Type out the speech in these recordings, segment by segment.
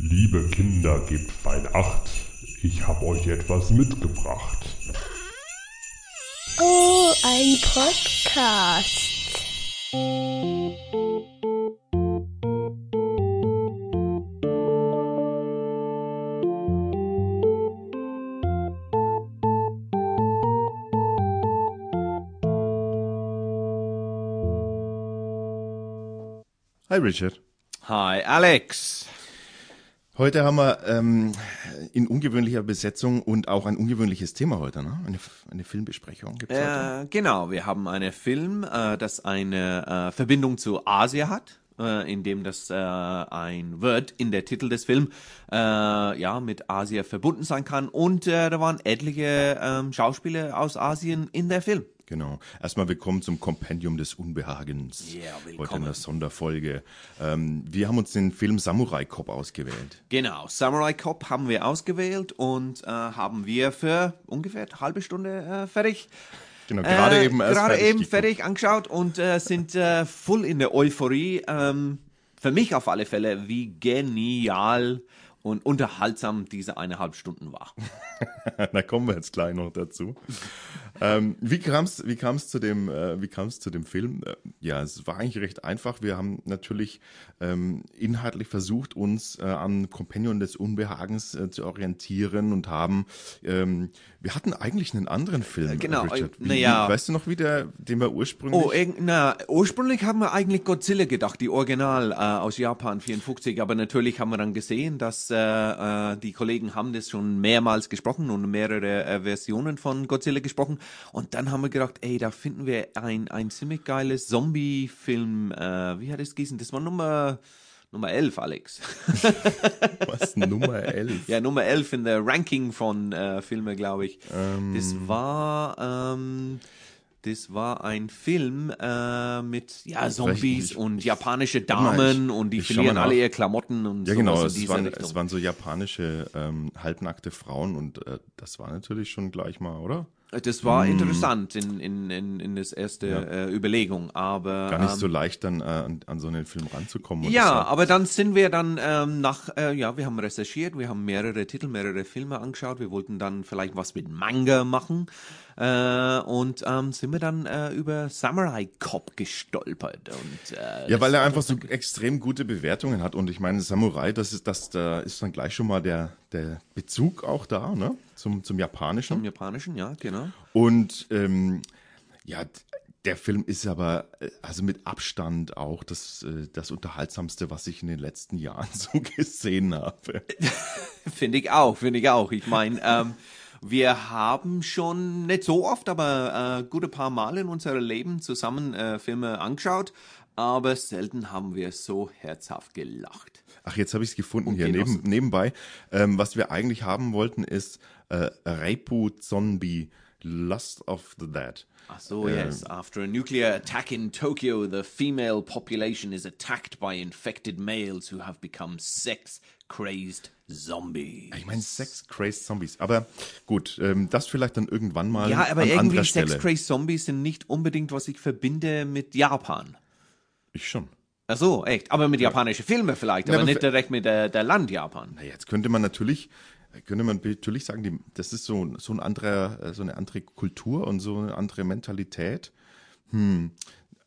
Liebe Kinder, gebt fein Acht. Ich hab euch etwas mitgebracht. Oh, ein Podcast. Hi Richard. Hi, Alex. Heute haben wir ähm, in ungewöhnlicher Besetzung und auch ein ungewöhnliches Thema heute, ne? Eine, eine Filmbesprechung gibt's heute. Äh, genau, wir haben einen Film, äh, das eine äh, Verbindung zu Asien hat, äh, in dem das äh, ein Wort in der Titel des Films äh, ja mit Asien verbunden sein kann und äh, da waren etliche ähm, Schauspieler aus Asien in der Film. Genau. Erstmal willkommen zum Kompendium des Unbehagens. Ja, Heute in willkommen. der Sonderfolge. Ähm, wir haben uns den Film Samurai Cop ausgewählt. Genau, Samurai Cop haben wir ausgewählt und äh, haben wir für ungefähr eine halbe Stunde äh, fertig. Genau, gerade Äh, eben erst gerade fertig eben fertig angeschaut und äh, sind äh, voll in der Euphorie. Ähm, für mich auf alle Fälle, wie genial und unterhaltsam diese eineinhalb Stunden war. da kommen wir jetzt gleich noch dazu. ähm, wie kam es wie kam's zu, dem, äh, wie zu dem Film? Äh, ja, es war eigentlich recht einfach. Wir haben natürlich ähm, inhaltlich versucht, uns äh, am Companion des Unbehagens äh, zu orientieren und haben, ähm, wir hatten eigentlich einen anderen Film. Äh, genau, Richard. äh, Wie, ja. Weißt du noch, wie der, den wir ursprünglich... Oh, na, ursprünglich haben wir eigentlich Godzilla gedacht, die Original äh, aus Japan 54, aber natürlich haben wir dann gesehen, dass äh, die Kollegen haben das schon mehrmals gesprochen und mehrere äh, Versionen von Godzilla gesprochen und dann haben wir gedacht, ey, da finden wir ein, ein ziemlich geiles Zombie-Film, äh, wie hat es gießen? Das war Nummer, Nummer 11, Alex. was, Nummer 11? ja, Nummer 11 in der Ranking von äh, Filmen, glaube ich. Das war... Ähm, das war ein Film äh, mit ja, Zombies ich- und japanische Damen ich- und die verlieren alle ihre Klamotten und Ja, genau, es waren, es waren so japanische ähm, halbnackte Frauen und äh, das war natürlich schon gleich mal, oder? Das war interessant in, in, in, in das erste äh, Überlegung, aber Gar nicht ähm, so leicht dann äh, an, an so einen Film ranzukommen. Ja, aber dann sind wir dann ähm, nach, äh, ja, wir haben recherchiert, wir haben mehrere Titel, mehrere Filme angeschaut, wir wollten dann vielleicht was mit Manga machen äh, und ähm, sind wir dann äh, über Samurai Cop gestolpert und äh, Ja, weil er einfach so extrem gute Bewertungen hat. Und ich meine, Samurai, das ist, das, da ist dann gleich schon mal der, der Bezug auch da, ne? Zum, zum Japanischen. im Japanischen, ja, genau. Und ähm, ja, der Film ist aber äh, also mit Abstand auch das, äh, das Unterhaltsamste, was ich in den letzten Jahren so gesehen habe. Finde ich auch, finde ich auch. Ich meine, ähm, wir haben schon nicht so oft, aber äh, gute paar Mal in unserem Leben zusammen äh, Filme angeschaut, aber selten haben wir so herzhaft gelacht. Ach, jetzt habe ich es gefunden hier Okay, neben, nebenbei. Ähm, was wir eigentlich haben wollten, ist äh, Reipu Zombie, Lust of the Dead. Ach so, yes. After a nuclear attack in Tokyo, the female population is attacked by infected males who have become sex-crazed zombies. Ich meine, Sex-Crazed Zombies. Aber gut, ähm, das vielleicht dann irgendwann mal Ja, aber an irgendwie Stelle. sex-crazed Zombies sind nicht unbedingt, was ich verbinde mit Japan. Ich schon. Ach so, echt. Aber mit japanischen Filmen vielleicht, Ja, aber aber nicht direkt mit der, der Land Japan. Na, jetzt könnte man natürlich, könnte man natürlich sagen, die, das ist so, so, ein anderer, äh, so eine andere Kultur und so eine andere Mentalität. Hm.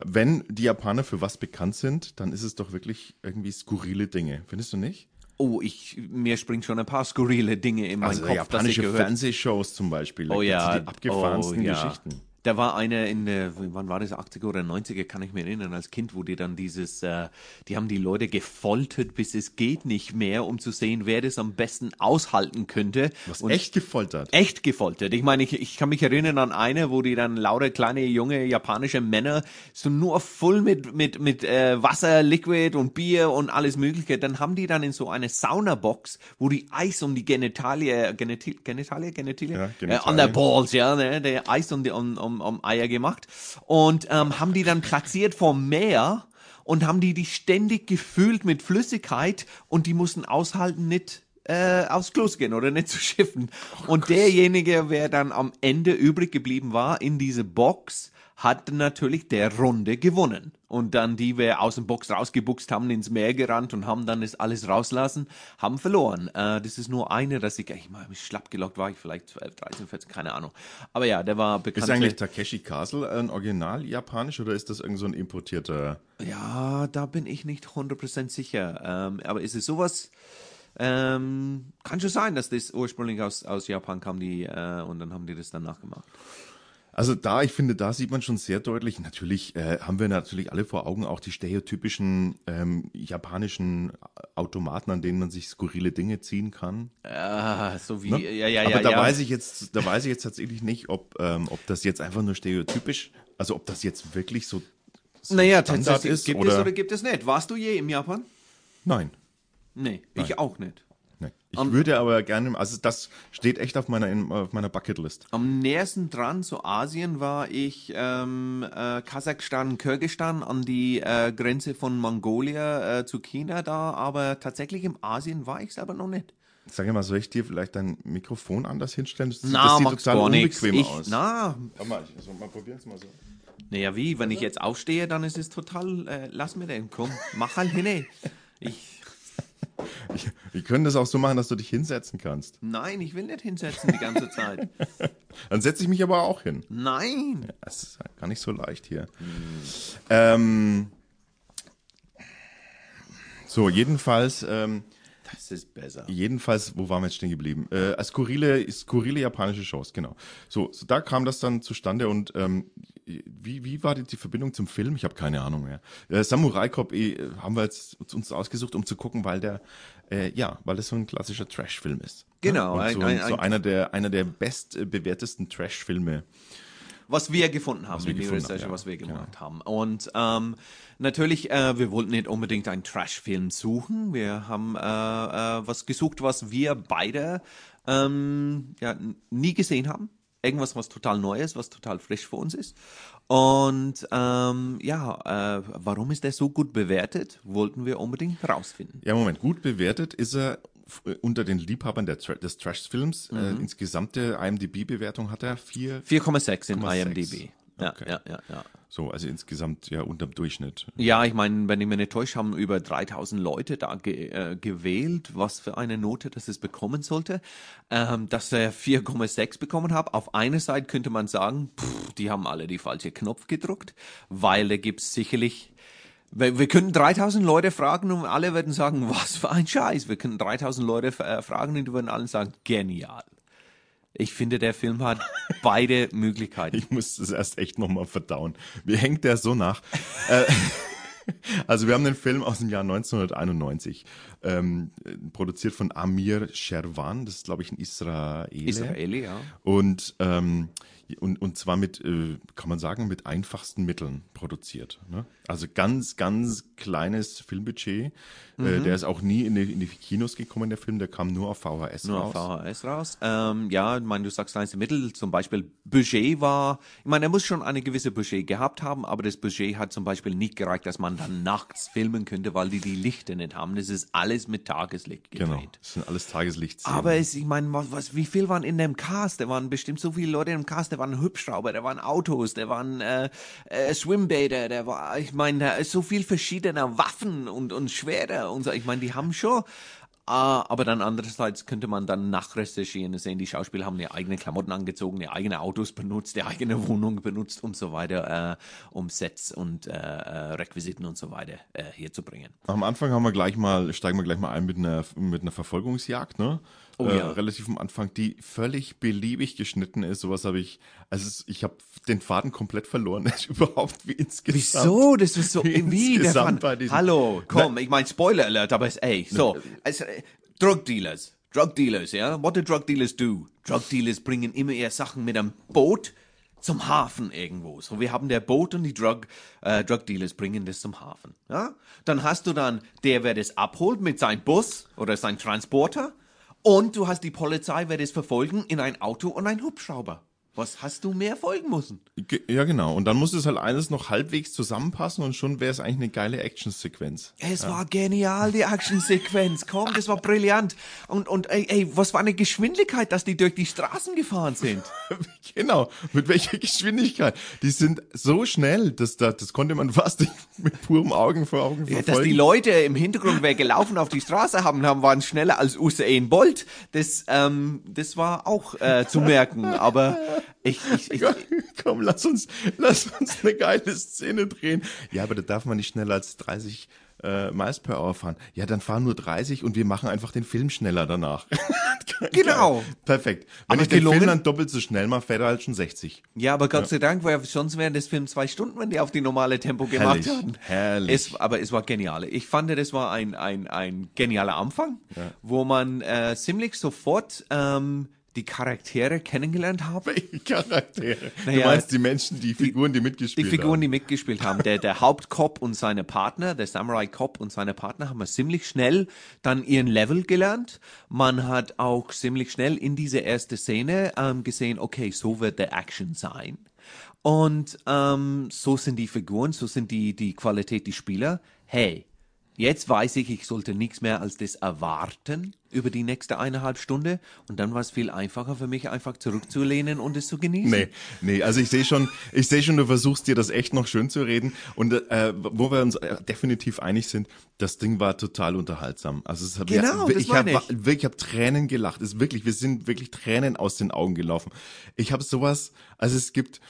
Wenn die Japaner für was bekannt sind, dann ist es doch wirklich irgendwie skurrile Dinge. Findest du nicht? Oh, ich, mir springt schon ein paar skurrile Dinge in meinen Also Kopf, japanische Fernsehshows zum Beispiel. Oh ja, Die abgefahrensten oh, ja. Geschichten. Da war eine in der, wann war das, 80er oder 90er, kann ich mir erinnern, als Kind, wo die dann dieses, äh, die haben die Leute gefoltert, bis es geht nicht mehr, um zu sehen, wer das am besten aushalten könnte. Was Und echt gefoltert. echt gefoltert. Ich meine, ich, ich kann mich erinnern an eine, wo die dann lauter kleine junge japanische Männer so nur voll mit mit mit äh, Wasser, Liquid und Bier und alles Mögliche. Dann haben die dann in so eine Saunabox, wo die Eis um die Genitalie, Geniti, Genitalie, Genitalie, Ja, äh, Genitalie. on the balls, ja, ne, der Eis um die um, um, um Eier gemacht und ähm, haben die dann platziert vom Meer und haben die die ständig gefüllt mit Flüssigkeit und die mussten aushalten, nicht äh, aufs Klo zu gehen oder nicht zu schiffen. und derjenige, wer dann am Ende übrig geblieben war in diese Box, hat natürlich der Runde gewonnen. Und dann die wir aus dem Box rausgebuchst haben, ins Meer gerannt und haben dann das alles rauslassen, haben verloren. Äh, das ist nur eine, dass ich, ich mal schlapp gelockt war, ich vielleicht 12, 13, 14, keine Ahnung. Aber ja, der war bekannt. Ist eigentlich Takeshi Castle ein Original japanisch oder ist das irgend so ein importierter? Ja, da bin ich nicht 100% sicher. Ähm, aber ist es sowas, ähm, kann schon sein, dass das ursprünglich aus, aus Japan kam, die, äh, und dann haben die das dann nachgemacht. Also da, ich finde, da sieht man schon sehr deutlich, natürlich äh, haben wir natürlich alle vor Augen auch die stereotypischen ähm, japanischen Automaten, an denen man sich skurrile Dinge ziehen kann. Ah, so wie, Ne? ja, ja, Aber ja. da ja. weiß ich jetzt, da weiß ich jetzt tatsächlich nicht, ob, ähm, ob das jetzt einfach nur stereotypisch, also ob das jetzt wirklich so, so Naja, Standard ist gibt oder, es oder gibt es nicht? Warst du je im Japan? nein. Nee, ich auch nicht. Nee. Ich Am- würde aber gerne, also das steht echt auf meiner, in, auf meiner Bucketlist. Am nächsten dran zu Asien war ich ähm, äh, Kasachstan, Kirgistan an die äh, Grenze von Mongolia äh, zu China da, aber tatsächlich im Asien war ich selber noch nicht. Sag mal, soll ich dir vielleicht dein Mikrofon anders hinstellen? Das, Na, das sieht total unbequem Ich, aus. na, Warte mal, ich, also mal probieren es mal so. naja, wie? Wenn ich jetzt aufstehe, dann ist es total, äh, lass mir den, komm, mach halt hin. Ich, Ich, wir können das auch so machen, dass du dich hinsetzen kannst. nein, ich will nicht hinsetzen die ganze Zeit. Dann setze ich mich aber auch hin. Nein. Das ist gar nicht so leicht hier. Ähm, so, jedenfalls, ähm, Das ist besser. jedenfalls, wo waren wir jetzt stehen geblieben? Äh, skurrile, skurrile japanische Shows, genau. So, so, da kam das dann zustande und ähm, wie, wie war die, die Verbindung zum Film? Ich habe keine Ahnung mehr. Äh, Samurai Cop eh, haben wir jetzt uns ausgesucht, um zu gucken, weil der, äh, ja, weil das so ein klassischer Trash-Film ist. Genau, ein- so, ein- so ein- einer der, einer der bestbewertesten Trash-Filme. Was wir gefunden haben wir in gefunden Research, ja. was wir gemacht haben. Und ähm, natürlich, äh, wir wollten nicht unbedingt einen Trash-Film suchen. Wir haben äh, äh, was gesucht, was wir beide ähm, ja, nie gesehen haben. Irgendwas, was total Neues, was total frisch für uns ist. Und ähm, ja, äh, warum ist der so gut bewertet, wollten wir unbedingt rausfinden. Ja, Moment, gut bewertet ist er unter den Liebhabern Tra des Trash-Films. Äh, Mhm. insgesamte IMDb-Bewertung hat er vier, 4,6 in 4,6. IMDb. Ja, Okay. ja, ja, ja. so, also insgesamt ja unterm Durchschnitt. Ja, ich meine, wenn ich mich nicht täusche, haben über 3000 Leute da ge äh, gewählt, was für eine Note das es bekommen sollte. Ähm, dass er 4,6 bekommen hat. Auf einer Seite könnte man sagen, pff, die haben alle die falsche Knopf gedruckt, weil da gibt's sicherlich wir, wir können 3000 Leute fragen und alle werden sagen, was für ein Scheiß. Wir können 3000 Leute äh, fragen und die würden alle sagen, genial. Ich finde, der Film hat beide Möglichkeiten. Ich muss das erst echt nochmal verdauen. Mir hängt der so nach. Äh, also wir haben den Film aus dem Jahr 1991, ähm, produziert von Amir Sherwan, das ist glaube ich ein Israeler. Israeli, ja. Und, ähm, und, und zwar mit, äh, kann man sagen, mit einfachsten Mitteln produziert. Ne? Also ganz, ganz kleines Filmbudget. Mhm. Äh, der ist auch nie in die, in die Kinos gekommen, der Film, der kam nur auf VHS Nur raus. auf VHS raus. Ähm, ja, ich meine, du sagst kleinste Mittel, zum Beispiel Budget war, ich meine, er muss schon eine gewisse Budget gehabt haben, aber das Budget hat zum Beispiel nicht gereicht, dass man dann nachts filmen könnte, weil die die Lichter nicht haben. Das ist alles mit Tageslicht gedreht. Genau, das sind alles Tageslichtszenen. Aber es, ich meine, was, was, wie viel waren in dem Cast? Da waren bestimmt so viele Leute im Cast. Da waren Hubschrauber, da waren Autos, da waren äh, äh, Schwimmbäder, da war, ich meine, so viel verschiedener Waffen und, und Schwerter und so. Ich meine, die haben schon. Äh, aber dann andererseits könnte man dann nachrecherchieren und sehen, die Schauspieler haben ihre eigenen Klamotten angezogen, ihre eigenen Autos benutzt, ihre eigene Wohnung benutzt, um so weiter, äh, um Sets und äh, Requisiten und so weiter äh, hier zu bringen. Am Anfang haben wir gleich mal, steigen wir gleich mal ein mit einer, mit einer Verfolgungsjagd, ne? Oh äh, ja. Relativ am Anfang, die völlig beliebig geschnitten ist. Sowas habe ich, also ich habe den Faden komplett verloren, überhaupt wie insgesamt. Wieso? Das ist so Wie wie der diesen- Hallo, komm, ich mein Spoiler Alert, aber es ey, so, also, äh, Drug Dealers, Drug Dealers, ja, what do Drug Dealers do? Drug Dealers bringen immer eher Sachen mit einem Boot zum Hafen irgendwo. So, wir haben der Boot und die Drug, äh, Drug Dealers bringen das zum Hafen. Ja? Dann hast du dann der, wer das abholt mit seinem Bus oder seinem Transporter und du hast die Polizei, wer das verfolgen in ein Auto und ein Hubschrauber. Was hast du mehr folgen müssen? Ja, genau. Und dann muss es halt alles noch halbwegs zusammenpassen und schon wäre es eigentlich eine geile Actionsequenz. Es war genial, die Actionsequenz. Komm, das war brillant. Und, und ey, ey, was war eine Geschwindigkeit, dass die durch die Straßen gefahren sind? genau. Mit welcher Geschwindigkeit? Die sind so schnell, dass da, das konnte man fast nicht mit purem Augen vor Augen Ja, verfolgen. dass die Leute im Hintergrund, wer gelaufen auf die Straße haben, haben waren schneller als Usain Bolt. Das, ähm, das war auch äh, zu merken. Aber ich, ich, ich, Komm, lass uns, lass uns eine geile Szene drehen. Ja, aber da darf man nicht schneller als 30 äh, Miles per Hour fahren. Ja, dann fahren nur 30 und wir machen einfach den Film schneller danach. Genau. Perfekt. Wenn Aber ich den gelungen? Film dann doppelt so schnell mache, fährt er halt schon 60. ja, aber Gott sei Dank, weil sonst wären das Film zwei Stunden, wenn die auf die normale Tempo gemacht Herrlich, hätten. herrlich. Es, aber es war genial. Ich fand, das war ein, ein, ein genialer Anfang, wo man äh, ziemlich sofort ähm, die Charaktere kennengelernt hat. Welche Charaktere? du Naja, meinst die Menschen, die Figuren, die, Die mitgespielt Figuren, haben. die mitgespielt haben, der, der Hauptcop und seine Partner, der Samurai Cop und seine Partner, haben wir ziemlich schnell dann ihren Level gelernt. Man hat auch ziemlich schnell in diese erste Szene ähm, gesehen, okay, so wird der Action sein. Und ähm, so sind die Figuren, so sind die, die Qualität die Spieler. Hey, jetzt weiß ich, ich sollte nichts mehr als das erwarten über die nächste eineinhalb Stunde. Und dann war es viel einfacher für mich, einfach zurückzulehnen und es zu genießen. Nee, nee, also ich sehe schon, ich sehe schon, du versuchst dir das echt noch schön zu reden und äh, wo wir uns äh, definitiv einig sind, das Ding war total unterhaltsam. Also es hat Genau, das ich habe wirklich ich habe Tränen gelacht. Es ist wirklich, wir sind wirklich Tränen aus den Augen gelaufen. Ich habe sowas, also es gibt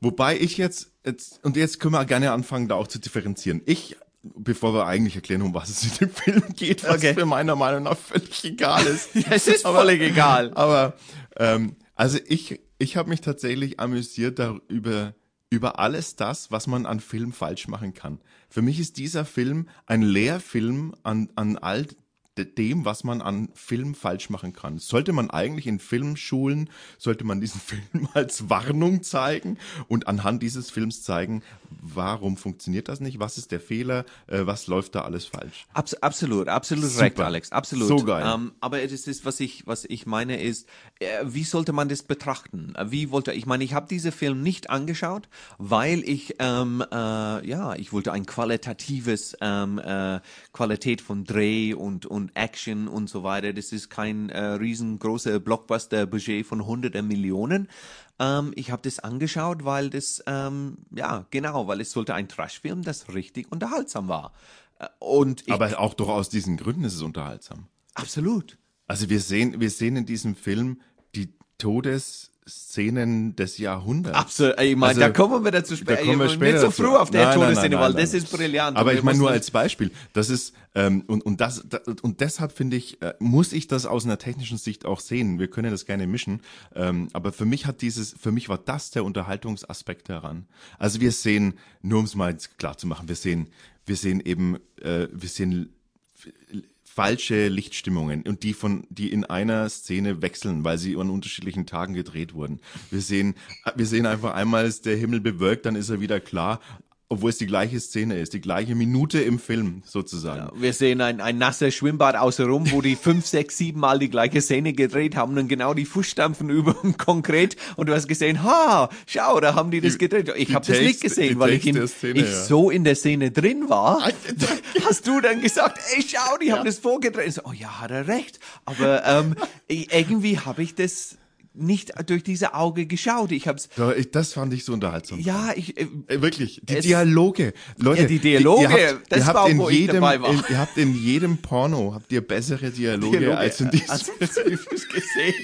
wobei ich jetzt, jetzt und jetzt können wir gerne anfangen da auch zu differenzieren. Ich Bevor wir eigentlich erklären, um was es in dem Film geht, was Okay. für meiner Meinung nach völlig egal ist. Es ist völlig egal. Aber ähm, also ich, ich habe mich tatsächlich amüsiert darüber über alles das, was man an Film falsch machen kann. Für mich ist dieser Film ein Lehrfilm an, an all dem, was man an Film falsch machen kann. Sollte man eigentlich in Filmschulen, sollte man diesen Film als Warnung zeigen und anhand dieses Films zeigen, warum funktioniert das nicht, was ist der Fehler, äh, was läuft da alles falsch. Abs absolut, absolut Super. recht, Alex, absolut. So geil. Ähm, aber es ist, was ich, was ich meine, ist, äh, wie sollte man das betrachten? Wie wollte, ich meine, ich habe diesen Film nicht angeschaut, weil ich, ähm, äh, ja, ich wollte ein qualitatives ähm, äh, Qualität von Dreh und und Action und so weiter. Das ist kein äh, riesengroßer Blockbuster-Budget von hunderten Millionen. Ähm, ich habe das angeschaut, weil das, ähm, ja, genau, weil es sollte ein Trashfilm, das richtig unterhaltsam war. Äh, Und ich, Aber auch doch aus diesen Gründen ist es unterhaltsam. absolut. Also wir sehen, wir sehen in diesem Film die Todesszenen des Jahrhunderts. Absolut. Ich meine, Also, da kommen wir dazu Da später. kommen wir später Nicht so früh auf der Nein, Todesszene, nein, weil nein, das nein. ist brillant. Aber ich meine nur als Beispiel, das ist ähm, und und das da, und deshalb finde ich äh, muss ich das aus einer technischen Sicht auch sehen. Wir können das gerne mischen, ähm, aber für mich hat dieses, für mich war das der Unterhaltungsaspekt daran. Also wir sehen, nur um es mal klar zu machen, wir sehen, wir sehen eben, äh, wir sehen falsche Lichtstimmungen und die von die in einer Szene wechseln, weil sie an unterschiedlichen Tagen gedreht wurden. Wir sehen wir sehen einfach einmal ist der Himmel bewölkt, dann ist er wieder klar, obwohl es die gleiche Szene ist, die gleiche Minute im Film sozusagen. Wir sehen ein, ein nasser Schwimmbad außenrum, wo die fünf, sechs, sieben Mal die gleiche Szene gedreht haben und genau die Fußstampfen über dem Konkret und du hast gesehen, ha, schau, da haben die das gedreht. Ich habe das nicht gesehen, weil ich, in, Szene, ich ja. so in der Szene drin war. Ah, Hast du dann gesagt, ey, schau, die haben das vorgedreht. So, oh ja, hat er recht. Aber ähm, irgendwie habe ich das nicht durch diese Auge geschaut. Ich es, ich- Das fand ich so unterhaltsam. ja, ich, äh, Äh, Wirklich, die Es- Dialoge, Leute. Ja, die Dialoge, ihr habt, das ihr habt war, in wo ich jedem, dabei war. In, ihr habt in jedem Porno habt ihr bessere Dialoge, Dialoge, als in diesem. in diesem gesehen.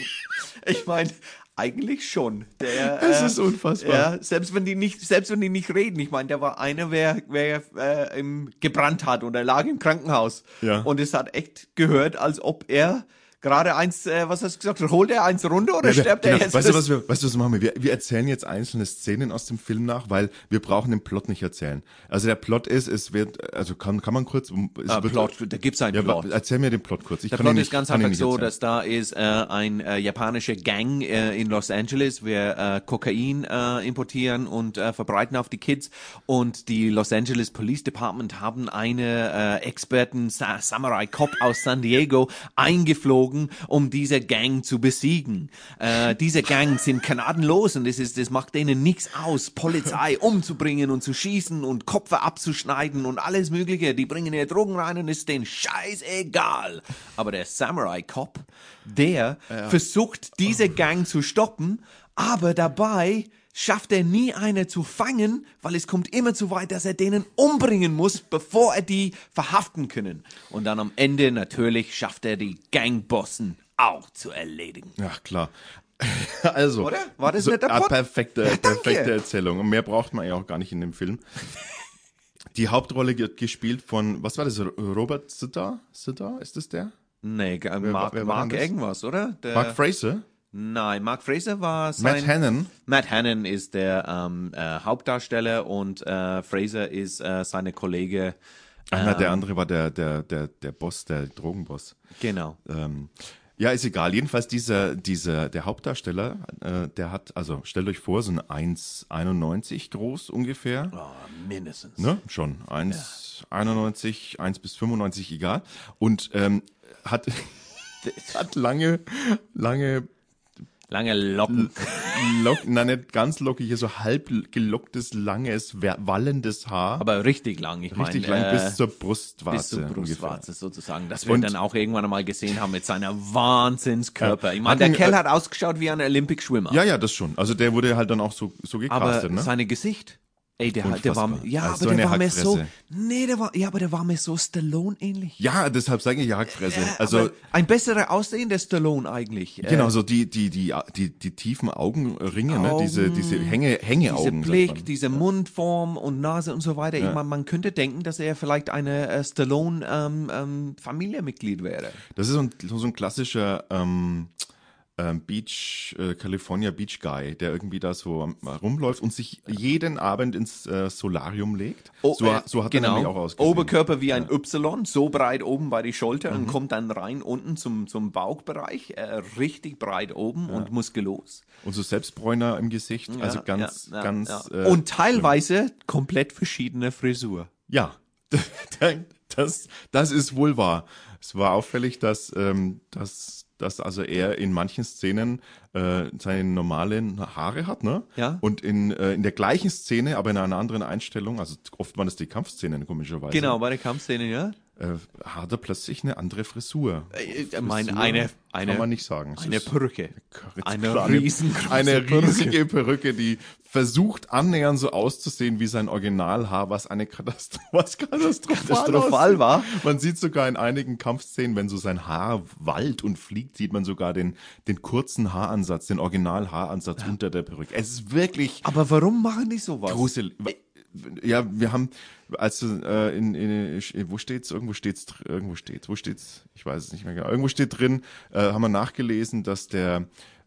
Ich meine, eigentlich schon. Der, Das äh, ist unfassbar. Ja, selbst wenn die nicht, selbst wenn die nicht reden. Ich meine, der war einer, wer, wer äh, im, gebrannt hat und er lag im Krankenhaus. Ja. Und es hat echt gehört, als ob er gerade eins, äh, was hast du gesagt, holt er eins runter oder Ja, wir- stirbt genau. er jetzt? Weißt du, was wir, weißt du, was machen wir? wir? Wir erzählen jetzt einzelne Szenen aus dem Film nach, weil wir brauchen den Plot nicht erzählen. Also der Plot ist, es wird, also kann, kann man kurz, es Ah, wird, Plot, da gibt's einen ja, Plot. Erzähl mir den Plot kurz. Ich Der Plot ist ganz einfach so, dass da ist äh, ein äh, japanischer Gang äh, in Los Angeles, wir äh, Kokain äh, importieren und äh, verbreiten auf die Kids und die Los Angeles Police Department haben eine äh, Experten Sa Samurai Cop aus San Diego eingeflogen geflogen, um diese Gang zu besiegen. Äh, diese Gang sind gnadenlos und das, ist, das macht denen nichts aus, Polizei umzubringen und zu schießen und Kopfe abzuschneiden und alles Mögliche. Die bringen ihre Drogen rein und ist denen scheißegal. Aber der Samurai Cop, der versucht, diese Gang zu stoppen, aber dabei schafft er nie eine zu fangen, weil es kommt immer zu weit, dass er denen umbringen muss, bevor er die verhaften können. Und dann am Ende natürlich schafft er die Gangbossen auch zu erledigen. Ja, klar. Also, Oder? War das so, nicht der ah, Plot? perfekte, Ja, perfekte Erzählung. Und mehr braucht man ja auch gar nicht in dem Film. Die Hauptrolle wird gespielt von, was war das, Robert Sitter? Sitter, ist das der? Nee, Mark, wer Mark das? irgendwas, oder? Der, Mark Fraser? Nein, Mark Fraser war sein... Matt Hannon? Matt Hannon ist der ähm, äh, Hauptdarsteller und äh, Fraser ist äh, seine Kollege. Ach, na, der andere war der, der, der, der Boss, der Drogenboss. Genau. Ähm, ja, ist egal. Jedenfalls dieser, dieser, der Hauptdarsteller, äh, der hat, also stellt euch vor, so ein 1,91 groß ungefähr. Oh, mindestens. Ne? Schon. 1,91, 1 bis 95, egal. Und ähm, hat, hat lange, lange Lange Locken. Lock, na nicht ganz lockig, so halb gelocktes, langes, wallendes Haar. Aber richtig lang, ich meine. Richtig lang äh, bis zur Brustwarze. bis zur ungefähr. Brustwarze sozusagen. Das wir Und- dann auch irgendwann einmal gesehen haben mit seiner Wahnsinnskörper. Ich meine, der Kerl äh, hat ausgeschaut wie ein Olympic-Schwimmer. Ja, ja, das schon. Also der wurde halt dann auch so, so aber gecastet, ne? seine Gesicht, ey, der, der war, ja, Also aber so der war mir so, nee, der war, ja, aber der war mir so Stallone-ähnlich. Ja, deshalb sage ich Jagdfresse. Also, ein besserer aussehender Stallone eigentlich. Äh, genau, so die, die, die, die, die tiefen Augenringe, ne? diese, Augen, diese Hänge, Diese Hängeaugen. sagt Blick, diese Mundform und Nase und so weiter. Ich meine, man könnte denken, dass er vielleicht eine äh, Stallone-Familienmitglied wäre. Das ist so ein, so ein klassischer ähm, ähm, Beach, äh, California Beach Guy, der irgendwie da so ähm, rumläuft und sich jeden Abend ins äh, Solarium legt. so, äh, so hat genau. er nämlich auch ausgesehen. Oberkörper wie ein Y, so breit oben bei die Schulter Mhm. und kommt dann rein unten zum, zum Bauchbereich, äh, richtig breit oben und muskulös. Und so Selbstbräuner im Gesicht, also Ja, ganz, ja, ja, ganz. ja. Äh, und teilweise komplett verschiedene Frisur. Ja, das, das ist wohl wahr. Es war auffällig, dass, ähm, dass, dass also er in manchen Szenen äh, seine normalen Haare hat, ne? Ja. Und in, äh, in der gleichen Szene, aber in einer anderen Einstellung, also oft waren es die Kampfszenen komischerweise, Genau, bei der Kampfszene, ja. Äh, hat er plötzlich eine andere Frisur. Ich meine, Frisur eine, eine, kann man nicht sagen. Es eine Perücke. Eine riesengroße eine Perücke. riesige Perücke, die versucht annähernd so auszusehen wie sein Originalhaar, was eine Katastrophe, was katastrophal, Katastrophal war. Man sieht sogar in einigen Kampfszenen, wenn so sein Haar wallt und fliegt, sieht man sogar den, den kurzen Haaransatz, den Originalhaaransatz unter der Perücke. Es ist wirklich Aber warum machen die sowas? gruselig. Ja, wir haben, also äh, in, in, wo steht's? Irgendwo steht's, irgendwo steht's, wo steht's? Ich weiß es nicht mehr genau. Irgendwo steht drin, äh, haben wir nachgelesen, dass der,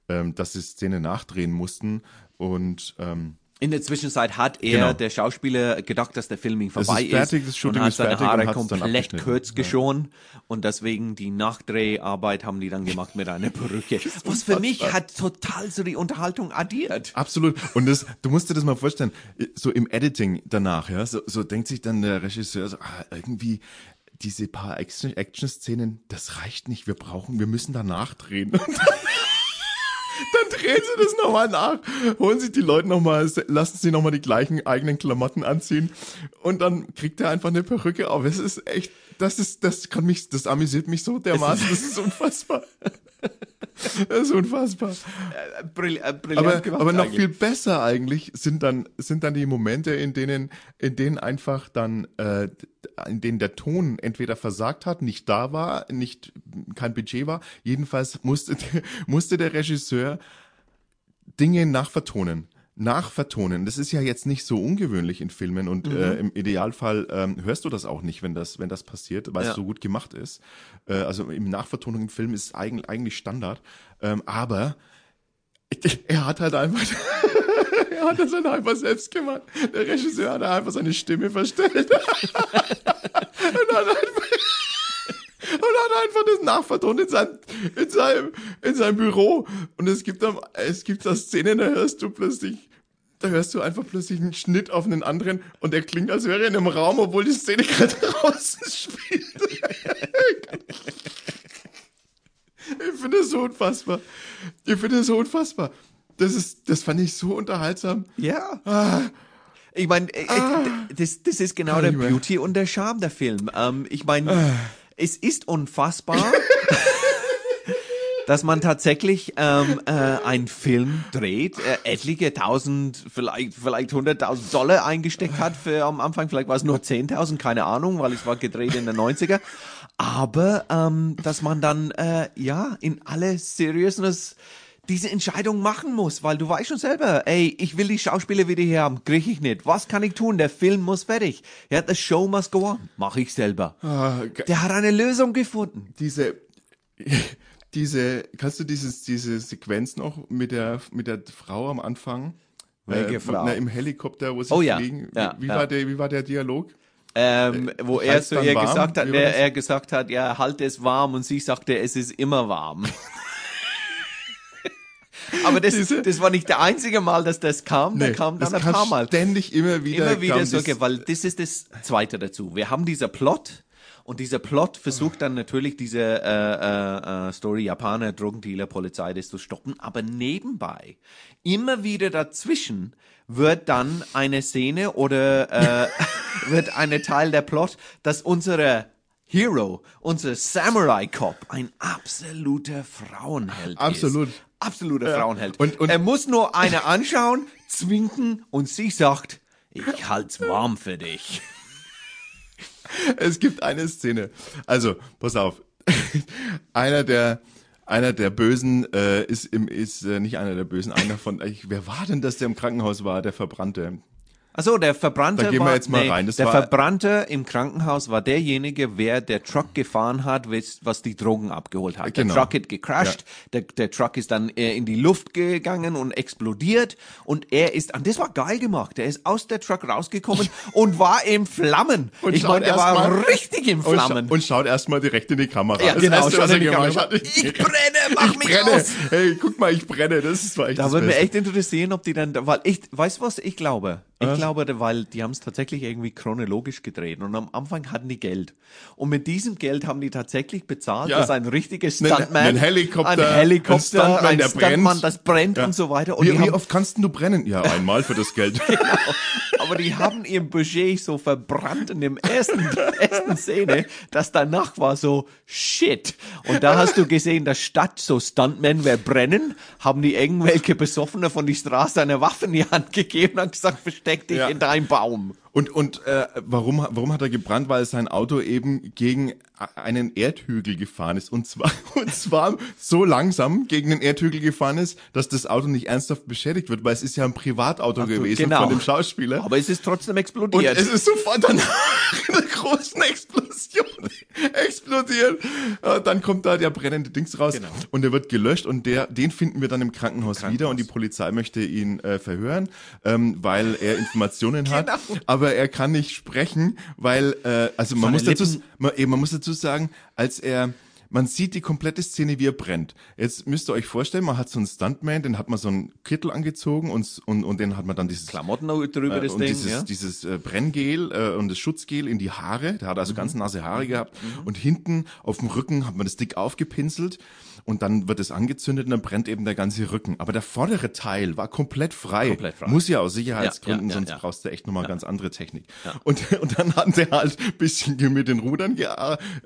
ähm, dass die Szene nachdrehen mussten und ähm, In der Zwischenzeit hat er, Genau. der Schauspieler, gedacht, dass der Filming ist vorbei fertig, das Shooting und hat ist seine Haare komplett kurz geschoren und deswegen die Nachdreharbeit haben die dann gemacht mit einer Perücke. Was für mich hat total so die Unterhaltung addiert. Absolut. Und das, du musst dir das mal vorstellen, so im Editing danach, ja, so, so denkt sich dann der Regisseur so, ah, irgendwie diese paar Action- Action-Szenen, das reicht nicht, wir brauchen, wir müssen da nachdrehen. Dann drehen sie das nochmal nach, holen sich die Leute nochmal, lassen sie nochmal die gleichen eigenen Klamotten anziehen und dann kriegt er einfach eine Perücke auf. Es ist echt, das ist, das kann mich, das amüsiert mich so dermaßen, das ist unfassbar. Das ist unfassbar. Brill äh, brillant Aber, gemacht aber noch eigentlich. viel besser eigentlich sind dann, sind dann die Momente, in denen, in denen einfach dann, äh, in denen der Ton entweder versagt hat, nicht da war, nicht, kein Budget war. Jedenfalls musste, musste der Regisseur Dinge nachvertonen. Nachvertonen. Das ist ja jetzt nicht so ungewöhnlich in Filmen und Mhm. äh, im Idealfall ähm, hörst du das auch nicht, wenn das, wenn das passiert, weil Ja. es so gut gemacht ist. Äh, also im Nachvertonung im Film ist eigentlich, eigentlich Standard. Ähm, aber er hat halt einfach, er hat das dann einfach selbst gemacht. Der Regisseur hat einfach seine Stimme verstellt. und, hat einfach, und hat einfach das nachvertont in seinem, in seinem, in seinem Büro. Und es gibt dann, es gibt da Szenen, da hörst du plötzlich, da hörst du einfach plötzlich einen Schnitt auf einen anderen und der klingt, als wäre er in einem Raum, obwohl die Szene gerade draußen spielt. Ich finde das so unfassbar. Ich finde das so unfassbar. Das ist, das fand ich so unterhaltsam. Ja. Ah. Ich meine, äh, das, das ist genau Kann der. Beauty und der Charme der Film. Ähm, ich meine, es ist unfassbar, dass man tatsächlich ähm, äh, einen Film dreht, äh, etliche tausend, vielleicht vielleicht hunderttausend Dollar eingesteckt hat für am Anfang, vielleicht war es nur zehntausend, keine Ahnung, weil es war gedreht in den 90er. Aber ähm, dass man dann äh, ja in alle Seriousness diese Entscheidung machen muss, weil du weißt schon selber, ey, ich will die Schauspieler wieder hier haben, krieg ich nicht. Was kann ich tun? Der Film muss fertig. Ja, the show must go on. Mach ich selber. Ah, Der hat eine Lösung gefunden. diese, diese, kannst du dieses, diese Sequenz noch mit der, mit der Frau am Anfang? Welche Äh, Frau? Na, Im Helikopter, wo sie Oh fliegen. Wie, ja, wie, ja. War der, wie war der Dialog? Ähm, wo er zu ihr warm? gesagt hat, Wie war er, das? er gesagt hat, ja, halt es warm und sie sagte, es ist immer warm. Aber das, das war nicht der einzige Mal, dass das kam, der kam dann das ein kam paar Mal. ständig immer wieder. immer wieder so, das- weil das ist das Zweite dazu. Wir haben dieser Plot und dieser Plot versucht dann natürlich diese äh, äh, äh, Story Japaner, Drogendealer, Polizei, das zu stoppen, aber nebenbei, immer wieder dazwischen wird dann eine Szene oder äh, wird eine Teil der Plot, dass unsere Hero, unser Samurai Cop, ein absoluter Frauenheld Absolut. ist. Absoluter Frauenheld. Und- und- er muss nur eine anschauen, zwinken und sie sagt, ich halt's warm für dich. Es gibt eine Szene. Also, pass auf. einer der einer der Bösen äh, ist im ist äh, nicht einer der Bösen, einer von ich, wer war denn das, der im Krankenhaus war, der Verbrannte? Also der Verbrannte Da gehen wir war, jetzt mal rein. Das der Verbrannte im Krankenhaus war derjenige, wer der Truck gefahren hat, was, was die Drogen abgeholt hat. Genau. Der Truck hat gecrashed, der, der Truck ist dann äh, in die Luft gegangen und explodiert und er ist, und das war geil gemacht, er ist aus der Truck rausgekommen und war in Flammen. ich schaut meine, er war mal- richtig in Und, scha Flammen. und schaut erstmal direkt in die Kamera. Ja, Das genau, Erste, was er gemacht hat, Ich brenne, mach ich mich brenne. aus. Hey, guck mal, ich brenne. Das war echt Da würde mich echt interessieren, ob die dann, weil ich, weißt du was, ich glaube, ich glaube, weil die haben es tatsächlich irgendwie chronologisch gedreht und am Anfang hatten die Geld. Und mit diesem Geld haben die tatsächlich bezahlt, Ja. dass ein richtiges Stuntman, einen Helikopter, ein ein Helikopter, Stuntman, ein Stuntman, brennt. das brennt Ja. und so weiter. Und Wie, wie oft kannst du brennen? Ja, einmal für das Geld. aber die haben ihr Budget so verbrannt in dem ersten, ersten Szene, dass danach war so shit. Und da hast du gesehen, dass statt so Stuntmen wer brennen, haben die irgendwelche Besoffene von die Straße eine Waffe in die Hand gegeben und gesagt, versteck dich Ja. in deinem Baum. Und, und äh, warum, warum hat er gebrannt? Weil sein Auto eben gegen einen Erdhügel gefahren ist. Und zwar, und zwar so langsam gegen den Erdhügel gefahren ist, dass das Auto nicht ernsthaft beschädigt wird, weil es ist ja ein Privatauto gewesen genau. von dem Schauspieler. Aber es ist trotzdem und explodiert. es ist sofort danach in einer großen Explosion explodiert. Äh, Dann kommt da der brennende Dings raus Genau. und der wird gelöscht und der, den finden wir dann im Krankenhaus, wieder und die Polizei möchte ihn äh, verhören, ähm, weil er Informationen hat, Genau. Aber er kann nicht sprechen, weil äh, also man muss dazu man, man muss dazu sagen, als er man sieht die komplette Szene, wie er brennt. Jetzt müsst ihr euch vorstellen, man hat so einen Stuntman, den hat man so einen Kittel angezogen und, und, und den hat man dann dieses Klamotten drüber, äh, das und Ding, dieses, ja. dieses äh, Brenngel äh, und das Schutzgel in die Haare. Der hat also Mhm. ganz nasse Haare gehabt. Und hinten auf dem Rücken hat man das dick aufgepinselt und dann wird es angezündet und dann brennt eben der ganze Rücken. Aber der vordere Teil war komplett frei. Komplett frei. Muss ja aus Sicherheitsgründen, Ja, ja, ja, sonst brauchst du echt nochmal ganz andere Technik. Und, und dann hat der halt ein bisschen mit den Rudern, ge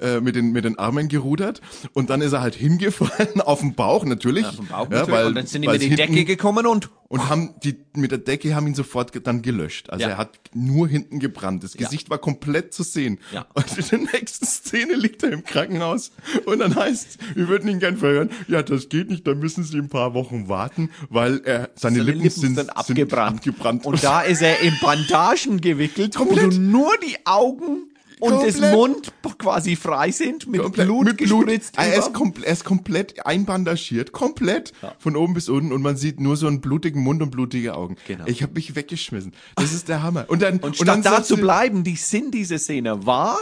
äh, mit, den, mit den Armen gerudert und dann ist er halt hingefallen auf den Bauch natürlich. Auf dem Bauch ja, natürlich. weil, und dann sind die mit die Decke gekommen und und haben die mit der Decke haben ihn sofort dann gelöscht. Also Ja. er hat nur hinten gebrannt. Das Gesicht war komplett zu sehen. Ja. Und in der nächsten Szene liegt er im Krankenhaus und dann heißt, wir würden ihn gern verhören. Ja, das geht nicht, da müssen Sie ein paar Wochen warten, weil er seine, seine Lippen, sind, sind abgebrannt. Sind abgebrannt. Und da ist er in Bandagen gewickelt, Komplett. wo du nur die Augen und das. Mund quasi frei sind, mit Komplett- Blut mit Blut. gespritzt. Er ist, er ist komplett einbandagiert, komplett von oben bis unten und man sieht nur so einen blutigen Mund und blutige Augen. Genau. Ich habe mich weggeschmissen. Das ist der Hammer. Und dann und statt dann da zu bleiben, die Sinn dieser Szene war,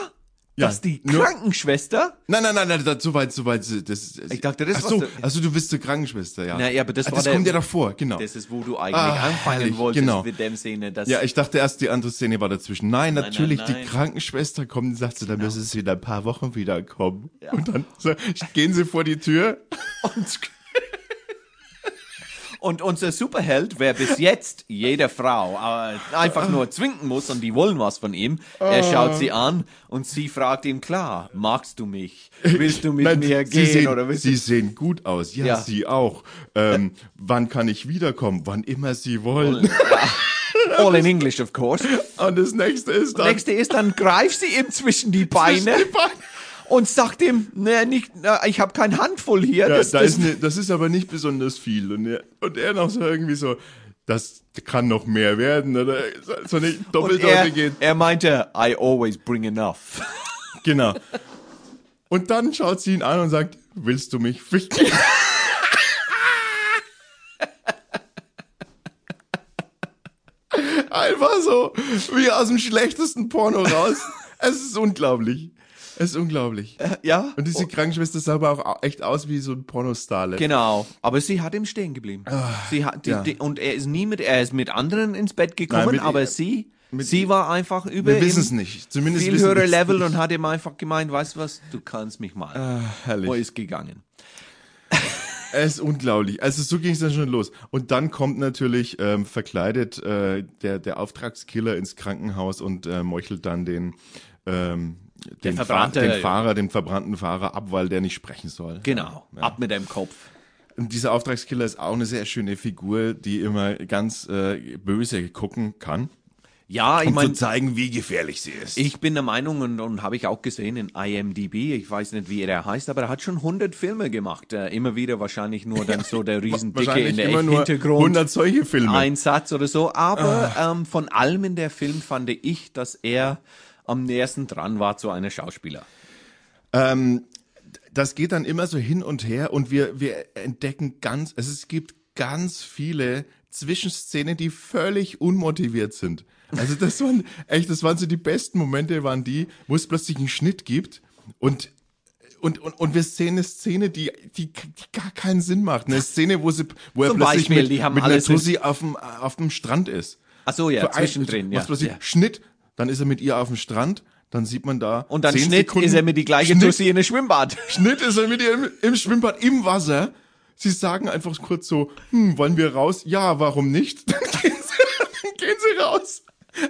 Ja, dass die nur- Krankenschwester Nein, nein, nein, nein, das, so weit, so weit, das, Ich dachte, das ach so, was also du bist zur Krankenschwester, ja. Na ja, aber das war das der- kommt ja davor, genau. Das ist, wo du eigentlich Ah, anfangen herrlich, wolltest genau. mit dem Szene. Dass ja, ich dachte erst, die andere Szene war dazwischen. Nein, Nein, natürlich, nein, nein. die Krankenschwester kommt und sagt, so, dann müssen sie in ein paar Wochen wiederkommen. Und dann so, gehen sie vor die Tür Und, und unser Superheld, wer bis jetzt jede Frau äh, einfach nur zwingen muss und die wollen was von ihm, er schaut sie an und sie fragt ihm klar, magst du mich? Willst du mit Nein, mir gehen sehen, oder willst Sie du... sehen gut aus. Ja, Ja. Sie auch. Ähm, wann kann ich wiederkommen? Wann immer Sie wollen. All in English, of course. Und das nächste ist dann. Nächste ist, dann greift sie ihm zwischen die Beine Zwischen die Beine. Und sagt ihm, nee, nicht, na, ich habe kein Handvoll hier. Ja, das, da das, ist ne, das ist aber nicht besonders viel. Und er, und er noch so irgendwie so, das kann noch mehr werden. Oder so, eine er, doppeldeutige. er meinte, I always bring enough. Genau. Und dann schaut sie ihn an und sagt, willst du mich ficken? Einfach so, wie aus dem schlechtesten Porno raus. Es ist unglaublich. Es ist unglaublich. ja? Und diese Krankenschwester sah aber auch echt aus wie so ein Pornostar. Genau, aber sie hat ihm stehen geblieben. sie hat die, Ah, ja. die, und er ist nie mit, er ist mit anderen ins Bett gekommen, Nein, mit- aber sie, sie war einfach über Wir wissen es nicht. Zumindest viel es Level nicht. und hat ihm einfach gemeint, weißt du was, du kannst mich mal. Ah, herrlich. Wo ist gegangen? Es ist unglaublich. Also so ging es dann schon los. Und dann kommt natürlich ähm, verkleidet äh, der, der Auftragskiller ins Krankenhaus und äh, meuchelt dann den, ähm, den, verbrannte- den Fahrer, den verbrannten Fahrer ab, weil der nicht sprechen soll. Genau, ab mit dem Kopf. Und dieser Auftragskiller ist auch eine sehr schöne Figur, die immer ganz äh, böse gucken kann, Ja, ich um meine, zu zeigen, wie gefährlich sie ist. Ich bin der Meinung und, und habe ich auch gesehen in IMDb, ich weiß nicht, wie er heißt, aber er hat schon 100 Filme gemacht. Äh, immer wieder wahrscheinlich nur dann so der Riesendicke in der immer nur Hintergrund. 100 solche Filme. Ein Satz oder so. Aber ähm, von allem in der Film fand ich, dass er am nächsten dran war zu einer Schauspieler. Ähm, das geht dann immer so hin und her und wir, wir entdecken ganz, also es gibt ganz viele Zwischenszenen, die völlig unmotiviert sind. Also das waren echt, das waren so die besten Momente, waren die, wo es plötzlich einen Schnitt gibt und und, und, und wir sehen eine Szene, die, die, die gar keinen Sinn macht. Eine Szene, wo, sie, wo er Zum plötzlich Beispiel, mit, mit einer Tussi auf dem, auf dem Strand ist. Ach so, ja, Für ein- zwischendrin, ja. was plötzlich ja. Schnitt, dann ist er mit ihr auf dem Strand, dann sieht man da. Und dann 10 Schnitt Sekunden, ist er mit die gleiche Schnitt, Tussi in ein Schwimmbad. Schnitt ist er mit ihr im, im Schwimmbad im Wasser. Sie sagen einfach kurz so, hm, wollen wir raus? Ja, warum nicht? Dann gehen sie, dann gehen sie raus,